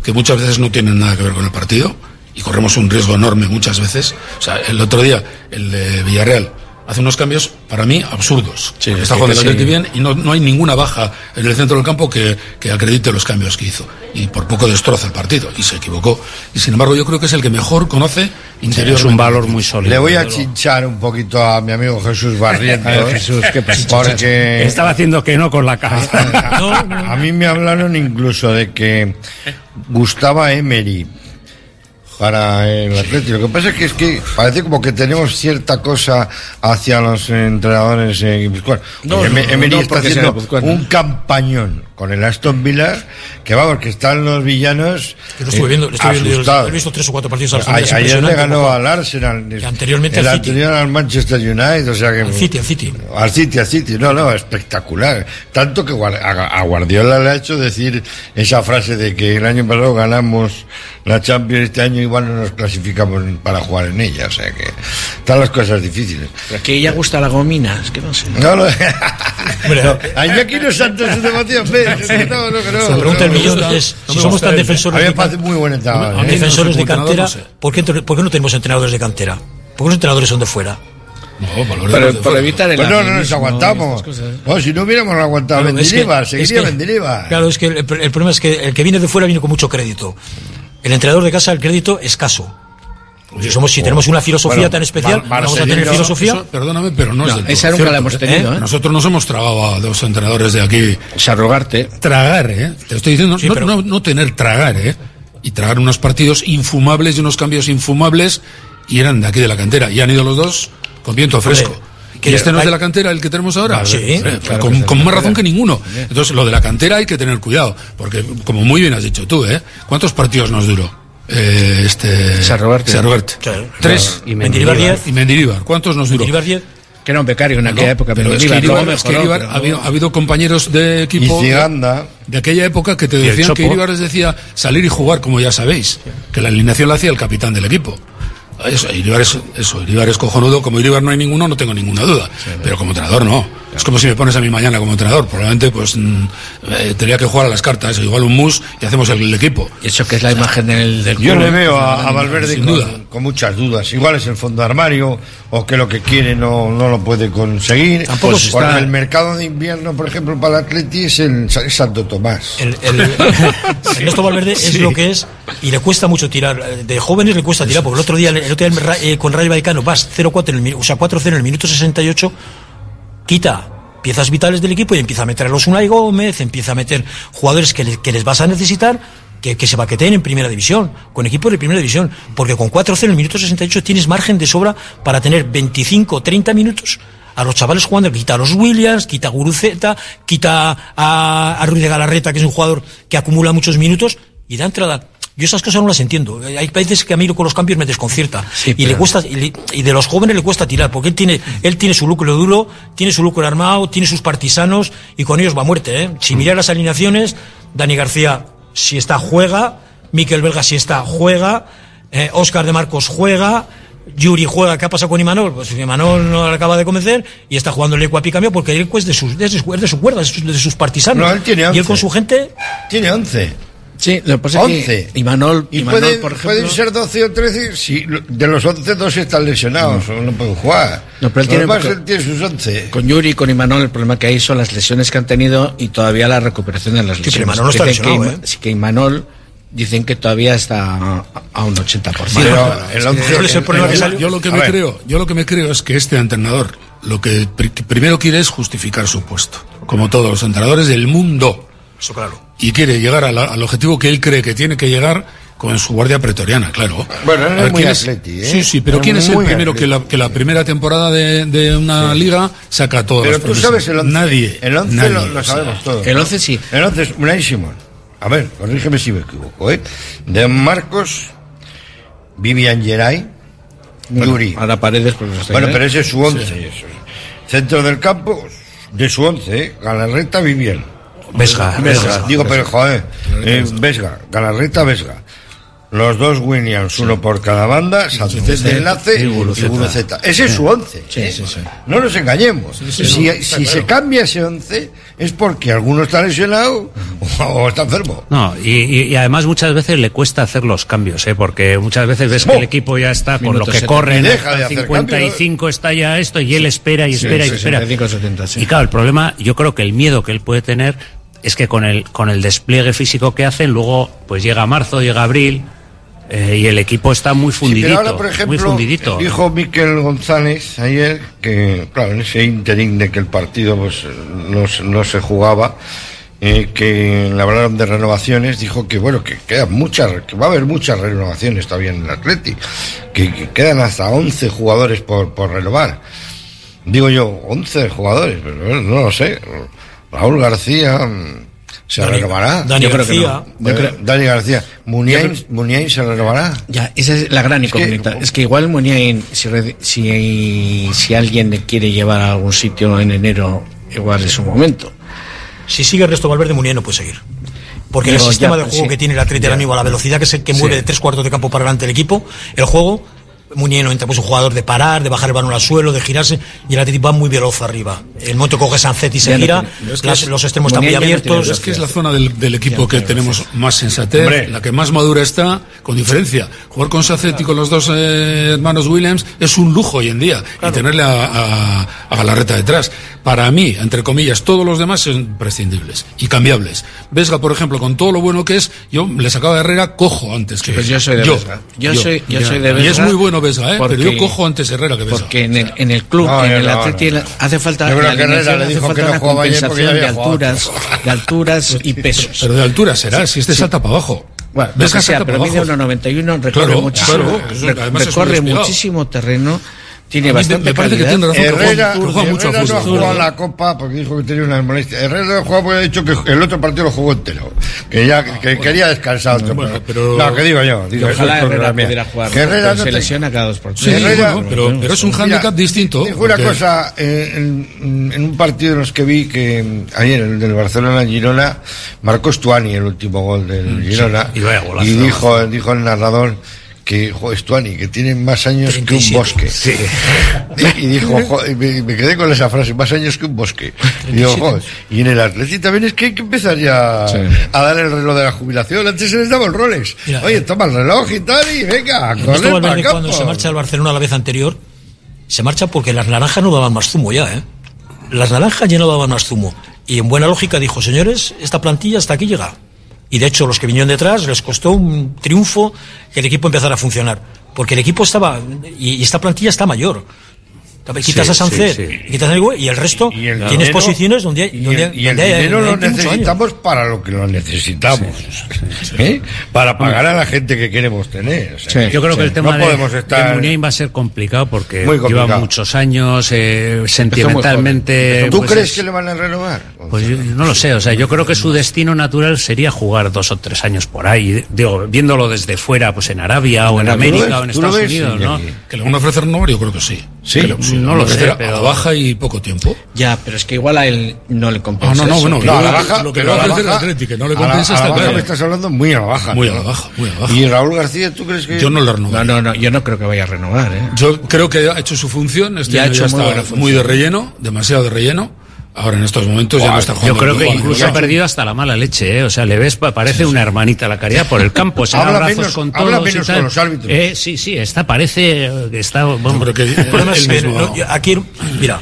que muchas veces no tienen nada que ver con el partido, y corremos un riesgo enorme muchas veces. O sea, el otro día, el de Villarreal, hace unos cambios para mí absurdos. Sí, está jugando el Atleti sí. bien y no, no hay ninguna baja en el centro del campo que, que acredite los cambios que hizo. Y por poco destroza el partido, y se equivocó. Y sin embargo, yo creo que es el que mejor conoce interior. es un valor muy sólido. Le voy a chinchar un poquito a mi amigo Jesús Barrientos. A ver, Jesús, ¿qué pasa? Porque Estaba haciendo que no con la cabeza. a mí me hablaron incluso de que gustaba Emery para el Atlético. Lo que pasa es que, es que parece como que tenemos cierta cosa hacia los entrenadores en guipuzcoanos. No, no, no está haciendo un campañón con el Aston Villa que vamos, que están los villanos Yo lo estuve eh, viendo, lo estuve viendo, asustados. he visto tres o cuatro partidos al A- final. es Ayer le ganó cómo- al Arsenal. Y anteriormente el al City. anterior al Manchester United, o sea que Al City, al City. al City, al City. No, no, espectacular. Tanto que a a Guardiola le ha hecho decir esa frase de que el año pasado ganamos la Champions, este año igual no nos clasificamos para jugar en ella. O sea que están las cosas difíciles. Pero que ella gusta la gomina, es que no sé. No, no. no. Aquí no santos es demasiado feo. No, no, que no. La pregunta del No, millón es, si somos tan defensores A mí de me parece muy buen entrenador. can- ¿eh? defensores de cantera. ¿por qué, entre- por qué no tenemos entrenadores de cantera? ¿Por qué los entrenadores son de fuera? No, valores Para, evitar el Pues no, no nos aguantamos. No, si no hubiéramos aguantado Claro, es que- Mendilibar, es seguiría que-. Claro, es que el, el problema es que el que viene de fuera viene con mucho crédito. El entrenador de casa, el crédito escaso. Si, somos, si tenemos una filosofía Bueno, tan especial, Mar- vamos a tener filosofía. Eso, perdóname, pero no, es No, del todo esa nunca cierto, la hemos ¿eh? tenido, ¿eh? Nosotros nos hemos tragado a dos entrenadores de aquí. Sarrogarte. Tragar, ¿eh? Te estoy diciendo, Sí, no, pero- no, no tener tragar, ¿eh? Y tragar unos partidos infumables y unos cambios infumables y eran de aquí de la cantera. Y han ido los dos con viento fresco. ¿Y este no es de la cantera el que tenemos ahora? Sí, Eh, claro con, es con más razón que ninguno. Entonces, lo de la cantera hay que tener cuidado. Porque, como muy bien has dicho tú, ¿eh? ¿Cuántos partidos nos duró? Eh, este... Sarrogarte. Sarrogarte. Claro. Tres. Y Mendilibar Mendilibar. 10, Y Mendilibar. ¿Cuántos nos duró? Mendilibar 10. Que era un becario en aquella No, época, pero pero es que Iribar, luego es que mejoró, Iribar pero ha, habido, ha habido compañeros de equipo Y Ciganda. de aquella época que te decían que. Iribar les decía salir y jugar, como ya sabéis, que la alineación la hacía el capitán del equipo. Eso, Iribar es, eso, Iribar es cojonudo, como Iribar no hay ninguno, no tengo ninguna duda. Pero como entrenador no. Es como si me pones a mí mañana como entrenador. Probablemente pues mm, eh, tendría que jugar a las cartas, igual un mus y hacemos el, el equipo. Y eso que es la imagen del, del Yo club. le veo a, a Valverde Sin con, duda. con muchas dudas. Igual es el fondo de armario o que lo que quiere no, no lo puede conseguir. Tampoco Pues porque está- el mercado de invierno, por ejemplo, para el Atleti es el es Santo Tomás. El, el, Ernesto Valverde es Sí. lo que es y le cuesta mucho tirar. De jóvenes le cuesta tirar, porque el otro día, el otro día eh, con Rayo Vallecano vas 0-4 en el, minu- o sea, 4-0 en el minuto 68, quita piezas vitales del equipo y empieza a meter a los Unai Gómez, empieza a meter jugadores que, le- que les vas a necesitar. Que, que se baqueteen en primera división, con equipos de primera división, porque con 4-0 en el minuto 68 tienes margen de sobra para tener 25 30 minutos a los chavales jugando, quita a los Williams, quita a Guruceta, quita a, a Ruiz de Galarreta, que es un jugador que acumula muchos minutos, y da entrada. Yo esas cosas no las entiendo. Hay veces que a mí con los cambios me desconcierta. y le pero- cuesta, y, le- y de los jóvenes le cuesta tirar, porque él tiene, él tiene su núcleo duro, tiene su núcleo armado, tiene sus partisanos, y con ellos va a muerte, ¿eh? Si miras las alineaciones, Dani García, si está, juega, Miquel Belga, si está, juega, eh, Oscar de Marcos juega, Yuri juega, ¿qué ha pasado con Imanol? Pues Imanol no le acaba de convencer y está jugando el Eco a Picamio porque Eco es de, sus, de, su, es de su cuerda, de sus, de sus partisanos. No, él tiene y él 11. con su gente. Tiene 11. Sí, lo que pasa es 11. que Imanol, Y Imanol, pueden, por ejemplo... pueden ser 12 o 13 si de los 11 dos están lesionados o no pueden jugar. No, pero él tiene, él tiene sus 11. Con Yuri y con Imanol el problema que hay son las lesiones que han tenido y todavía la recuperación de las Sí, lesiones. pero Imanol no está Dicen que lesionado, Ima- sí, que Imanol dicen que todavía está a, un 80%. Pero el Es que 11 es el problema que yo, salió. yo lo que me creo, yo lo que me creo es que este entrenador lo que que primero quiere es justificar su puesto, como todos los entrenadores del mundo, Eso claro. y quiere llegar a la- al objetivo que él cree que tiene que llegar con su guardia pretoriana, claro. Bueno, él A es muy ¿quién atleti, ¿eh? Sí, sí, pero Es ¿quién es el primero atleti. que la, que la primera temporada de, de una liga saca todas Pero las tú promesas? sabes el 11. Nadie. El 11 nadie, lo, sabemos todos. El 11 sí. El 11 es Unai Simón. A ver, corrígeme si me equivoco, ¿eh? De Marcos, Vivian Geray, Yuri. Ahora Paredes, pues no está Bueno, bien, pero ¿eh? ese es su 11. eso. Centro del campo, de su 11, ¿eh? Galarreta, Vivian. Vesga, Vesga. Digo, pero joder, eh, Vesga, Galarreta, Vesga. Los dos Williams, uno por cada banda, Sánchez de enlace y Guruceta. Guruceta. Ese es su 11. Sí, ¿eh? sí, sí. No nos engañemos. sí, si si se cambia ese 11 es porque alguno está lesionado o, está enfermo. No, y, y- y además muchas veces le cuesta hacer los cambios, ¿eh? porque muchas veces ves que Oh. el equipo ya está con lo que 70. corre, deja el de hacer 55 está ya esto y él espera y Sí, espera y espera. 65, 70, sí. Y claro, el problema, yo creo que el miedo que él puede tener es que con el, con el despliegue físico que hacen, luego pues llega marzo, llega abril eh, y el equipo está muy Sí, fundidito. pero ahora, por muy ejemplo, fundidito. dijo Miquel González ayer que, claro, en ese interín de que el partido pues, no, se- no se jugaba, eh, que le hablaron de renovaciones, dijo que, bueno, que quedan muchas, que va a haber muchas renovaciones todavía en el Atleti, que, que quedan hasta 11 jugadores por, por renovar. Digo yo, 11 jugadores, pero no lo sé. Raúl García mm, se Dani- renovará. Dani Yo creo que García. no. Eh, Yo creo- Dani García. Muniain, Muniain se renovará. Ya, esa es la gran Es que- incógnita. Es que, igual Muniain, si, si, si alguien le quiere llevar a algún sitio en enero, igual es su momento. Si sigue Ernesto Valverde, Munier no puede seguir. Porque Digo, el sistema ya, de juego sí. que tiene el Atlético Ya. ahora mismo, a la velocidad que, se, que Sí. mueve de tres cuartos de campo para adelante el equipo, el juego, Munier no entra, pues un jugador de parar, de bajar el balón al suelo, de girarse, y el Atlético va muy veloz arriba. El momento coge Sanzet y se Ya gira, tiene- es que las- es- los extremos están muy ya no abiertos. Es que es la zona del, del equipo Ya, que tenemos más sensatez, Hombre. la que más madura está, con diferencia. Jugar con Sacet y con los dos eh, hermanos Williams es un lujo hoy en día. Y tenerle a, a, a Galarreta detrás. Para mí, entre comillas, todos los demás son prescindibles y cambiables. Vesga, por ejemplo, con todo lo bueno que es, yo le sacaba de Herrera, cojo antes que Pues yo soy de Vesga. Yo soy- yo soy de Y es Vesga muy bueno Vesga, ¿eh? porque- pero yo cojo antes Herrera que Vesga. Porque en el, en el club, No, en el no, Atleti, no. hace falta, la Herrera alineación le hace dijo que falta no una compensación de alturas, de alturas y pesos. Pero de altura será, si este salta para abajo. Bueno, lo que sea, pero mide abajo. 1,91, recorre Claro, muchísimo, claro, eso, recorre muchísimo terreno, Tiene A bastante me parece que calidad. tiene razón, que Herrera, que mucho Herrera no ha fútbol. jugado la Copa porque dijo que tenía unas molestias. Herrera no ha jugado porque ha dicho que el otro partido lo jugó entero. Que ya que quería descansar otro. Bueno, pero- No, que digo yo. Digo, Que ojalá Herrera pudiera jugar. Que Herrera no se lesiona cada dos por Sí, Herrera- bueno, pero, pero es un Mira, hándicap distinto. Dijo una porque- cosa, eh, en, en un partido de los que vi que mm, ayer, el del Barcelona-Girona, marcó Stuani el último gol del Girona. y vaya golazo. y dijo, dijo el narrador que jo, Stuani, que tiene más años que un 37. bosque. Y dijo, me, me quedé con esa frase, más años que un bosque. Y digo, y en el Atleti también es que hay que empezar ya a dar el reloj de la jubilación. Antes se les daba el Rolex. Mira, Oye, toma el reloj y tal, y venga, para Valverde el cuando se marcha al Barcelona la vez anterior, se marcha porque las naranjas no daban más zumo ya, ¿eh? Las naranjas ya no daban más zumo. Y en buena lógica dijo, señores, esta plantilla hasta aquí llega. Y de hecho, los que vinieron detrás les costó un triunfo que el equipo empezara a funcionar. Porque el equipo estaba, y, y esta plantilla está mayor. Quitas Sí, a Sancet, sí, sí. quitas a Higuaín, y el resto Y el tienes dinero- posiciones donde, y donde, el, y el donde hay- dinero lo hay necesitamos para lo que lo necesitamos. ¿eh? Para pagar a la gente que queremos tener. O sea, Yo creo que el tema no de, podemos de estar. Muniain va a ser complicado porque complicado. lleva muchos años, eh, sentimentalmente. ¿Tú pues crees es- que le van a renovar? Pues yo no lo sé, o sea, yo creo que su destino natural sería jugar dos o tres años por ahí, digo, viéndolo desde fuera, pues en Arabia o en ¿Tú lo América o en Estados ves? Unidos, Sí, ¿no? Que le van a ofrecer renovar, yo creo que sí. Sí, no lo sé, pero- A baja y poco tiempo. Ya, pero es que igual a él no le Ah, compensa. no, no, eso. bueno, No, yo a la lo- baja. lo que pero le va a la ofrecer el que no le compensa a la está baja claro. me estás hablando muy a la baja. Muy a ¿no? la baja, muy a la baja. ¿Y Raúl García, tú crees que.? Yo no le renovo. No, no, no, yo no creo que vaya a renovar, ¿eh? Yo creo que ha hecho su función. Este Ya ha hecho ya muy está buena función. muy de relleno, demasiado de relleno. Ahora en estos momentos ya no está Yo jugando. creo que incluso ha perdido hasta la mala leche, ¿eh? O sea, le ves, pa- parece una hermanita la caridad por el campo, se da Habla abrazos menos- con todos menos con los árbitros. Eh, sí, sí, está, parece que está... bueno, creo que El problema es él que mismo- no, yo- aquí, mira,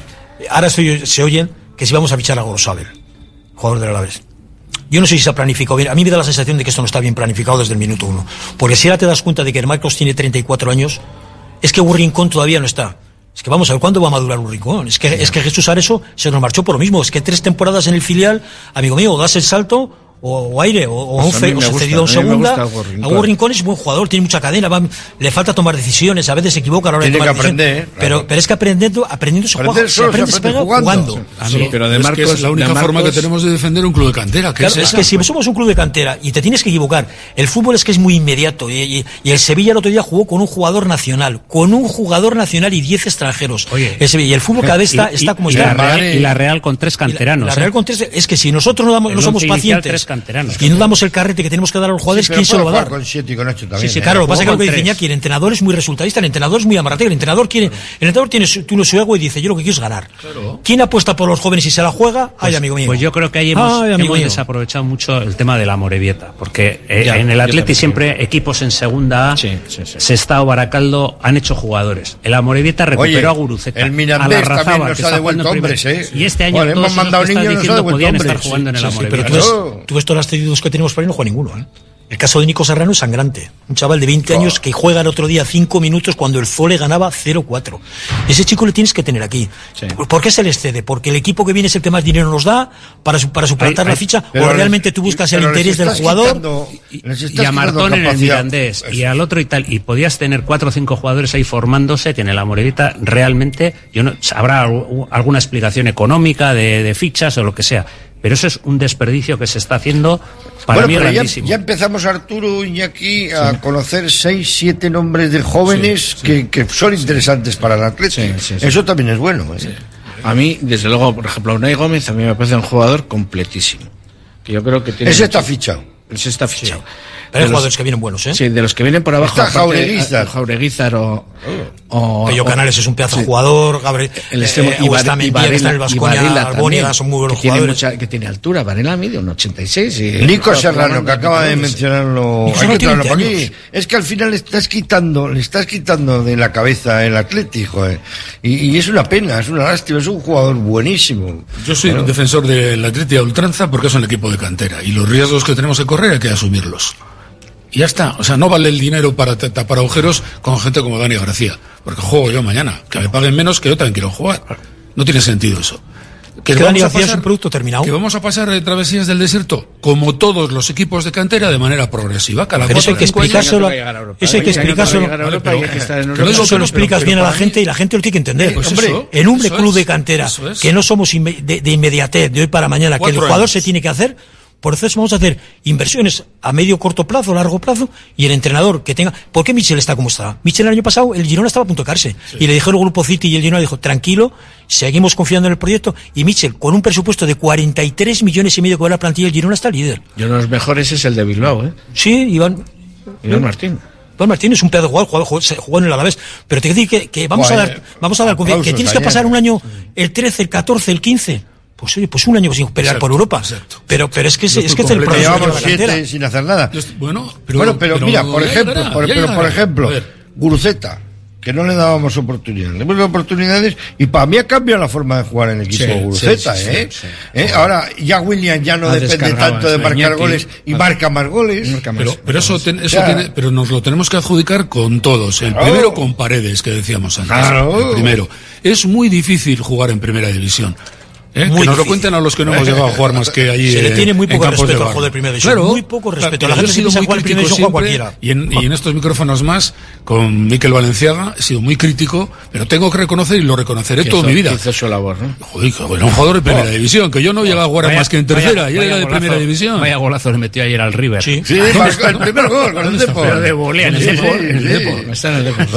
ahora se, se oyen que si vamos a fichar a Gorosabel, jugador del Alavés. Yo no sé si se ha planificado bien. A mí me da la sensación de que esto no está bien planificado desde el minuto uno. Porque si ahora te das cuenta de que el Marcos tiene 34 años, es que un rincón todavía no está. Es que vamos a ver cuándo va a madurar un rincón. Es que, es que Jesús Areso se nos marchó por lo mismo. Es que tres temporadas en el filial, amigo mío, das el salto o, o aire, o, o, Pues un a se gusta, cedido en a segunda. Hugo Rincón. A Hugo Rincón es buen jugador, tiene mucha cadena, va- le falta tomar decisiones, a veces se equivoca a la hora Tiene de tomar que aprender, decisiones. ¿eh? Pero, Claro. pero es que aprendiendo, aprendiendo se Aprender juega, se solo se aprende, se aprende jugando. jugando. A mí, pero de es que Marcos, es la única de forma que Marcos- tenemos de defender un club de cantera. Que Claro, es, es que si somos un club de cantera y te tienes que equivocar, el fútbol es que es muy inmediato. Y, y- y el Sevilla el otro día jugó con un jugador nacional, con un jugador nacional y 10 extranjeros. Oye. El Sevilla, y el fútbol cada vez está, y- está como y está. la Real, y la Real con tres canteranos. La ¿eh? Real con tres- es que si nosotros no, damos, no somos pacientes canteranos. y no damos el carrete que tenemos que dar a los jugadores, Sí, ¿quién se lo va a dar? jugar Con siete y con ocho también. Sí, sí, ¿eh? claro, lo que pasa es que lo que dice. Iñaki, el entrenador es muy resultadista, el entrenador es muy amarratero, el entrenador quiere, el entrenador tiene su, tiene su ego y dice, yo lo que quiero es ganar. ¿Quién apuesta por los jóvenes y se la juega? Ay, amigo mío. Pues yo creo que ahí hemos, Ay, hemos desaprovechado mucho el tema de la Morevieta, porque eh, Ya, en el Atleti también siempre equipos en segunda A, Sí, sí, sí. Sestao, Baracaldo, han hecho jugadores. El Amorevieta recuperó Oye, a Guruceta, el a Mirandés Larrazábal, también que nos ha devuelto hombres. ¿eh? Y este año todos hemos mandado esos que ha diciendo podían estar jugando en el. Pero tú ves, todos los cedidos que tenemos por ahí, no juega ninguno, ¿eh? El caso de Nico Serrano es sangrante. Un chaval de 20 años que juega el otro día 5 minutos cuando el Zole ganaba 0-4. Ese chico le tienes que tener aquí. ¿Por- ¿Por qué se les cede? ¿Porque el equipo que viene es el que más dinero nos da para, su- para suplantar Ay, la ay, ficha? ¿O les- realmente tú buscas el interés del jugador? quitando- y a Martón en el. Mirandés y al otro y tal y podías tener cuatro o cinco jugadores ahí formándose que en el Amorebieta realmente yo no habrá algu- alguna explicación económica de, de fichas o lo que sea pero eso es un desperdicio que se está haciendo para bueno, mí pero ya, grandísimo ya empezamos Arturo y aquí a conocer seis, siete nombres de jóvenes Que, que son interesantes para el atleta. Sí, sí, sí. Eso también es bueno. ¿eh? A mí, desde luego, por ejemplo, Unai Gómez a mí me parece un jugador completísimo. Que yo creo que tiene. Ese mucho- está fichado. Ese está fichado. Pero hay De los- jugadores que vienen buenos, ¿eh? Sí, de los que vienen por abajo. Está aparte, Jaureguizar. Jaureguizar o. o Pello o- Canales es un pedazo sí. jugador, Gabriel, El extremo eh, y, Bar- Augusta y Mendia, que está en el Albóniga, también, son muy buenos que tiene, jugadores. mucha, que tiene altura. Varela mide un 86. Y Nico Serrano, que acaba de mencionarlo, hay que tiene traerlo por 20 aquí. Es que al final le estás quitando, le estás quitando de la cabeza el Atlético, eh. y, y es una pena, es una lástima, es un jugador buenísimo. Yo soy un defensor del Atleti a ultranza porque es un equipo de cantera y los riesgos que tenemos que correr hay que asumirlos. Y ya está. O sea, no vale el dinero para tapar agujeros con gente como Dani García. Porque juego yo mañana. Que me paguen menos que yo también quiero jugar. No tiene sentido eso. Que, que Dani García es un producto terminado. Que vamos a pasar de travesías del desierto, como todos los equipos de cantera, de manera progresiva. Cada pero eso hay que explicárselo. Eso hay que explicárselo. Eh, eso lo explicas bien a la gente y la gente lo tiene que entender. Pues hombre, eso, en club de cantera, que no somos de, inmediatez, de hoy para mañana, que el jugador se tiene que hacer por eso vamos a hacer inversiones a medio, corto plazo, largo plazo, y el entrenador que tenga. ¿Por qué Michel está como está? Michel el año pasado, el Girona estaba a punto de caerse. Y le dijeron el grupo City y el Girona dijo, tranquilo, seguimos confiando en el proyecto. Y Michel, con un presupuesto de 43 millones y medio que va la plantilla, el Girona está líder. Y uno de los mejores es el de Bilbao, ¿eh? Sí, Iván. Iván Martín. Don Martín es un pedazo jugador, jugador jugó en el Alavés, pero te que decir que, que vamos, a dar, vamos a dar, que tienes que pasar ¿eh? un año el 13, el 14, el 15. Pues oye, pues un año sin pelear por Europa. Exacto. Pero, pero es que, es, es que es el problema. Llevamos siete sin hacer nada. Bueno, pero, bueno, pero, mira, por ejemplo, llegará, por, ejemplo, Guruceta que no le dábamos oportunidades. Le hemos oportunidades y para mí ha cambiado la forma de jugar en el equipo sí, Guruceta. ¿eh? Sí, ¿Eh? Ahora ya William ya no depende tanto de marcar goles y marca más goles. Marca más, pero, pero eso, ten, eso tiene, pero nos lo tenemos que adjudicar con todos. El primero con paredes, que decíamos antes. Claro. Primero. Es muy difícil jugar en primera división. ¿Eh? Que nos lo cuenten a los que no hemos llegado a jugar más que allí. Se le tiene eh, muy poco respeto al juego de primera división. Muy poco respeto. La gente se piensa jugar primera cualquiera. Y en, y en estos micrófonos más, con Miquel Valenciaga, he sido muy crítico, pero tengo que reconocer y lo reconoceré toda mi vida. Hizo su labor. Joder, un jugador de primera oh. división, que yo no llegaba a jugar más que en tercera, vaya, era de primera división. Vaya golazo le metió ayer al River. Sí, sí ah, el primer gol con el de en el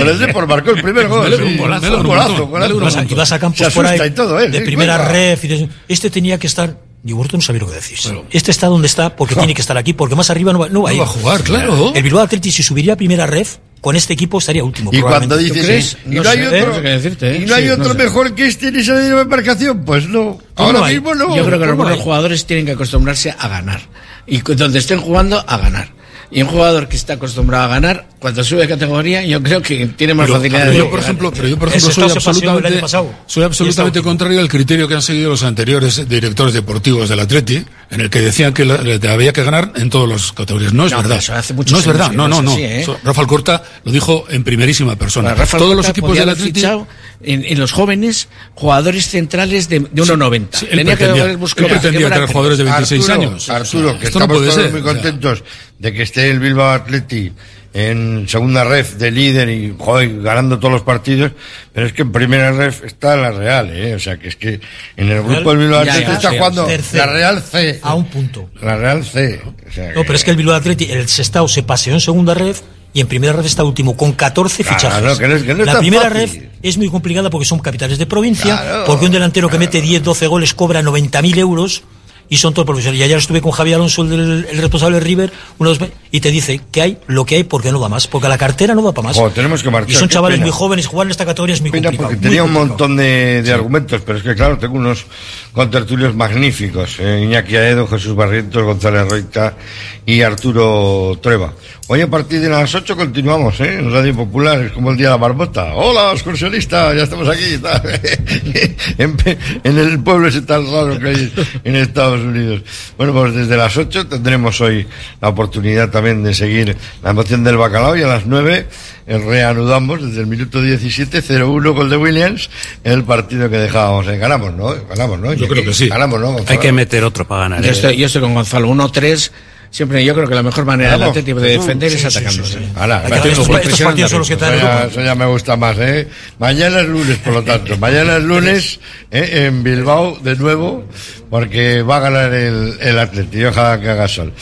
el marcó el primer gol. Un golazo. Un golazo. Y vas a campos de primera ref este tenía que estar y vosotros no sabía lo que decís. Este está donde está porque tiene que estar aquí, porque más arriba no va, no va, no a, va a jugar, claro. El Bilbao Athletic, si subiría a primera ref, con este equipo estaría último. Y cuando dices, ¿y no, hay otro, mejor que este en esa misma embarcación? Pues no. Ahora mismo no. Yo creo que los buenos jugadores tienen que acostumbrarse a ganar. Y donde estén jugando, a ganar. Y un jugador que está acostumbrado a ganar, cuando sube de categoría, yo creo que tiene más facilidad de yo, por ejemplo, Pero yo, por ejemplo, soy absolutamente, soy absolutamente contrario al criterio que han seguido los anteriores directores deportivos del Atleti, en el que decían que la, había que ganar en todas las categorías. No es verdad. no es verdad. No, no, no. Así, ¿eh? Rafael Corta lo dijo en primerísima persona. Bueno, Todos los equipos del Atleti. En, en, los jóvenes, jugadores centrales de, de 1,90. Sí, sí, Tenía pretendía, que buscar, jugadores de 26 años. Arturo, que Esto estamos no puede todos ser, muy contentos de que esté el Bilbao Atleti en segunda ref de líder y joder, ganando todos los partidos, pero es que en primera ref está la Real, ¿eh? o sea que es que en el grupo del Bilbao Atleti está jugando la Real C. A un punto. La Real C. No, pero es que el Bilbao Atleti, el Sestao se paseó en segunda ref y en primera ref está último, con 14 claro, fichajes. La primera fácil. ref es muy complicada porque son capitales de provincia, porque un delantero que mete 10, 12 goles cobra 90.000 euros y son todos profesionales. Y ayer estuve con Javier Alonso, el, el responsable de River, unos, y te dice que hay lo que hay porque no va más, porque la cartera no va para más. Tenemos que marchar, y son chavales pena. muy jóvenes, jugar en esta categoría es muy pena complicado. Porque tenía complicado. un montón de, de sí. argumentos, pero es que claro, tengo unos con tertulios magníficos, eh, Iñaki Aedo, Jesús Barrientos, González Reita y Arturo Treva. Hoy a partir de las 8 continuamos ¿eh? en Radio Popular, es como el día de la barbota. Hola, excursionistas, ya estamos aquí. en, en, el pueblo ese tan raro que hay en Estados Unidos. Bueno, pues desde las 8 tendremos hoy la oportunidad también de seguir la emoción del bacalao y a las 9 reanudamos desde el minuto 17, 0-1 con de Williams, el partido que dejábamos. Eh, ganamos, ¿no? Ganamos, ¿no? Yo y, creo que sí. Ganamos, ¿no? Gonzalo? Hay que meter otro para ganar. Yo ¿eh? estoy, yo estoy con Gonzalo, 1-3 siempre yo creo que la mejor manera del Atlético de defender es atacándose. Ahora, eso, ya, me gusta más, ¿eh? Mañana es lunes, por lo tanto. Mañana es lunes ¿eh? en Bilbao de nuevo, porque va a ganar el, el Atlético. Y ojalá que haga sol.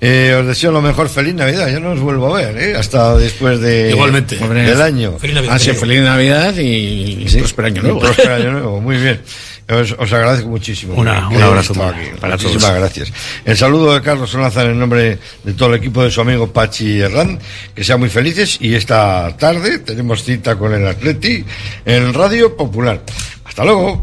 Eh, os deseo lo mejor, feliz Navidad. Yo no os vuelvo a ver, ¿eh? hasta después de, Igualmente. del año. Feliz Navidad. Ah, sí, feliz Navidad y, próspero año nuevo. Próspero año nuevo, muy bien. Os, os agradezco muchísimo. Una, un abrazo para, para todos. Muchísimas gracias. El saludo de Carlos Solázar en nombre de todo el equipo de su amigo Pachi Herrán. Que sean muy felices y esta tarde tenemos cita con el Atleti en Radio Popular. Hasta luego.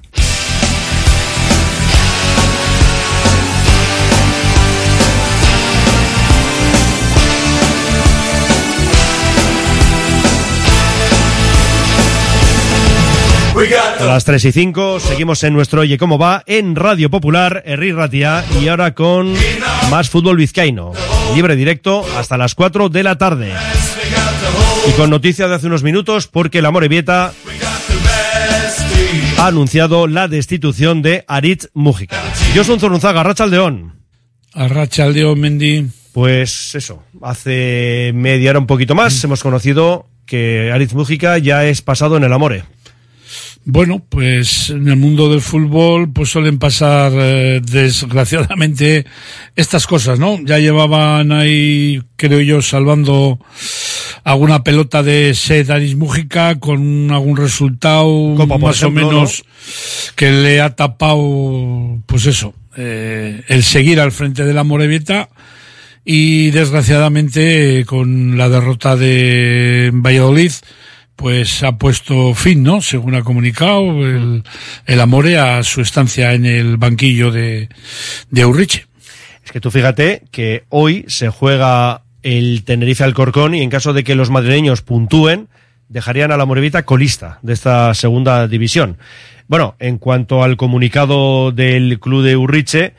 A las 3 y 5 seguimos en nuestro Oye Cómo Va en Radio Popular, Herri Ratia y ahora con más fútbol vizcaíno. Libre directo hasta las 4 de la tarde. Y con noticia de hace unos minutos porque la Morevieta ha anunciado la destitución de Aritz Mújica. Yo soy Zorunzaga, Rachaldeón. Arrachaldeón, Mendy. Pues eso, hace media hora un poquito más hemos conocido que Aritz Mújica ya es pasado en el Amore. Bueno, pues en el mundo del fútbol pues suelen pasar eh, desgraciadamente estas cosas, ¿no? Ya llevaban ahí, creo yo, salvando alguna pelota de sed Aris Mújica con algún resultado Copa, más ejemplo, o menos que le ha tapado, pues eso, eh, el seguir al frente de la Morevieta y desgraciadamente con la derrota de Valladolid pues ha puesto fin, ¿no? Según ha comunicado el, el Amore a su estancia en el banquillo de, de Urriche. Es que tú fíjate que hoy se juega el Tenerife Alcorcón y en caso de que los madrileños puntúen, dejarían a la Morevita colista de esta segunda división. Bueno, en cuanto al comunicado del club de Urriche,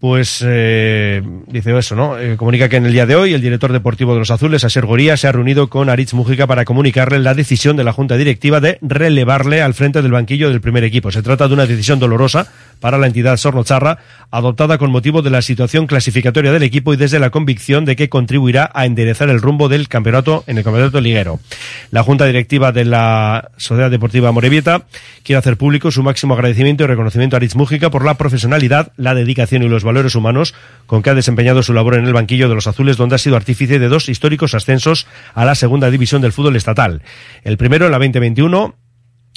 pues eh, dice eso, ¿no? Eh, comunica que en el día de hoy el director deportivo de los Azules, Asier Goría, se ha reunido con Aritz Mujica para comunicarle la decisión de la Junta Directiva de relevarle al frente del banquillo del primer equipo. Se trata de una decisión dolorosa para la entidad sornocharra, adoptada con motivo de la situación clasificatoria del equipo y desde la convicción de que contribuirá a enderezar el rumbo del campeonato en el campeonato liguero. La Junta Directiva de la Sociedad Deportiva Morevieta quiere hacer público su máximo agradecimiento y reconocimiento a Aritz Mujica por la profesionalidad, la dedicación y los valores humanos con que ha desempeñado su labor en el banquillo de los azules, donde ha sido artífice de dos históricos ascensos a la segunda división del fútbol estatal. El primero en la 2021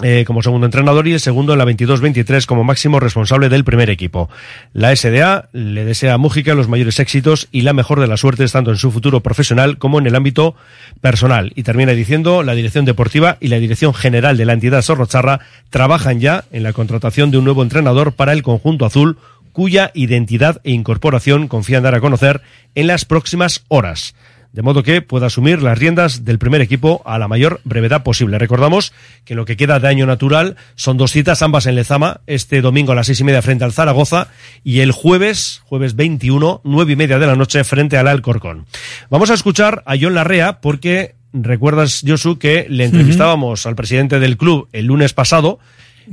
eh, como segundo entrenador y el segundo en la 22-23 como máximo responsable del primer equipo. La SDA le desea a Mújica los mayores éxitos y la mejor de las suertes tanto en su futuro profesional como en el ámbito personal. Y termina diciendo, la dirección deportiva y la dirección general de la entidad Sorrocharra trabajan ya en la contratación de un nuevo entrenador para el conjunto azul cuya identidad e incorporación confían dar a conocer en las próximas horas de modo que pueda asumir las riendas del primer equipo a la mayor brevedad posible. Recordamos que lo que queda de año natural son dos citas, ambas en Lezama, este domingo a las seis y media frente al Zaragoza y el jueves, jueves 21, nueve y media de la noche frente al Alcorcón. Vamos a escuchar a John Larrea porque recuerdas, Josu, que le entrevistábamos al presidente del club el lunes pasado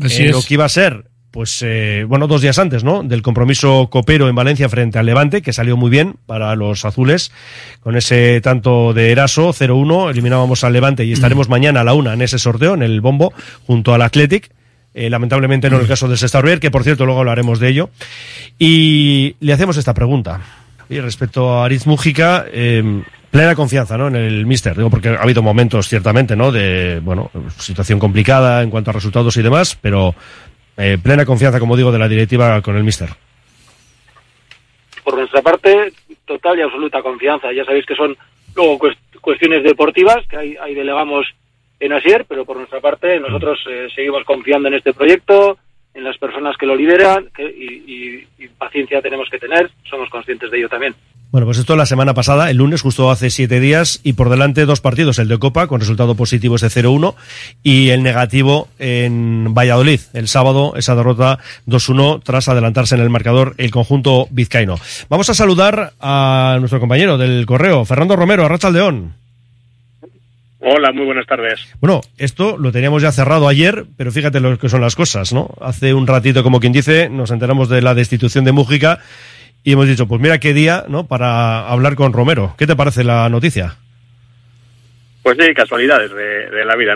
Así en es. lo que iba a ser pues eh, bueno, dos días antes, ¿no? Del compromiso copero en Valencia frente al Levante, que salió muy bien para los azules, con ese tanto de Eraso, 0-1, eliminábamos al Levante y estaremos mañana a la una en ese sorteo, en el bombo, junto al Athletic. Eh, lamentablemente no en el caso de Sestarbier, que por cierto luego hablaremos de ello. Y le hacemos esta pregunta. Y respecto a Ariz Mújica, eh, plena confianza, ¿no? En el Mister, digo, porque ha habido momentos, ciertamente, ¿no? De, bueno, situación complicada en cuanto a resultados y demás, pero eh, plena confianza, como digo, de la directiva con el Mister. por nuestra parte, total y absoluta confianza. Ya sabéis que son luego cuest- cuestiones deportivas, que ahí, ahí delegamos en Asier, pero por nuestra parte nosotros eh, seguimos confiando en este proyecto, en las personas que lo lideran, que- y, y- y paciencia tenemos que tener, somos conscientes de ello también. Bueno, pues esto la semana pasada, el lunes, justo hace siete días, y por delante dos partidos, el de Copa, con resultado positivo ese 0-1, y el negativo en Valladolid, el sábado, esa derrota 2-1, tras adelantarse en el marcador el conjunto vizcaíno. Vamos a saludar a nuestro compañero del correo, Fernando Romero, a León. Hola, muy buenas tardes. Bueno, esto lo teníamos ya cerrado ayer, pero fíjate lo que son las cosas, ¿no? Hace un ratito, como quien dice, nos enteramos de la destitución de Mújica y hemos dicho, pues mira qué día, ¿no? Para hablar con Romero. ¿Qué te parece la noticia? Pues sí, casualidades de, de la vida,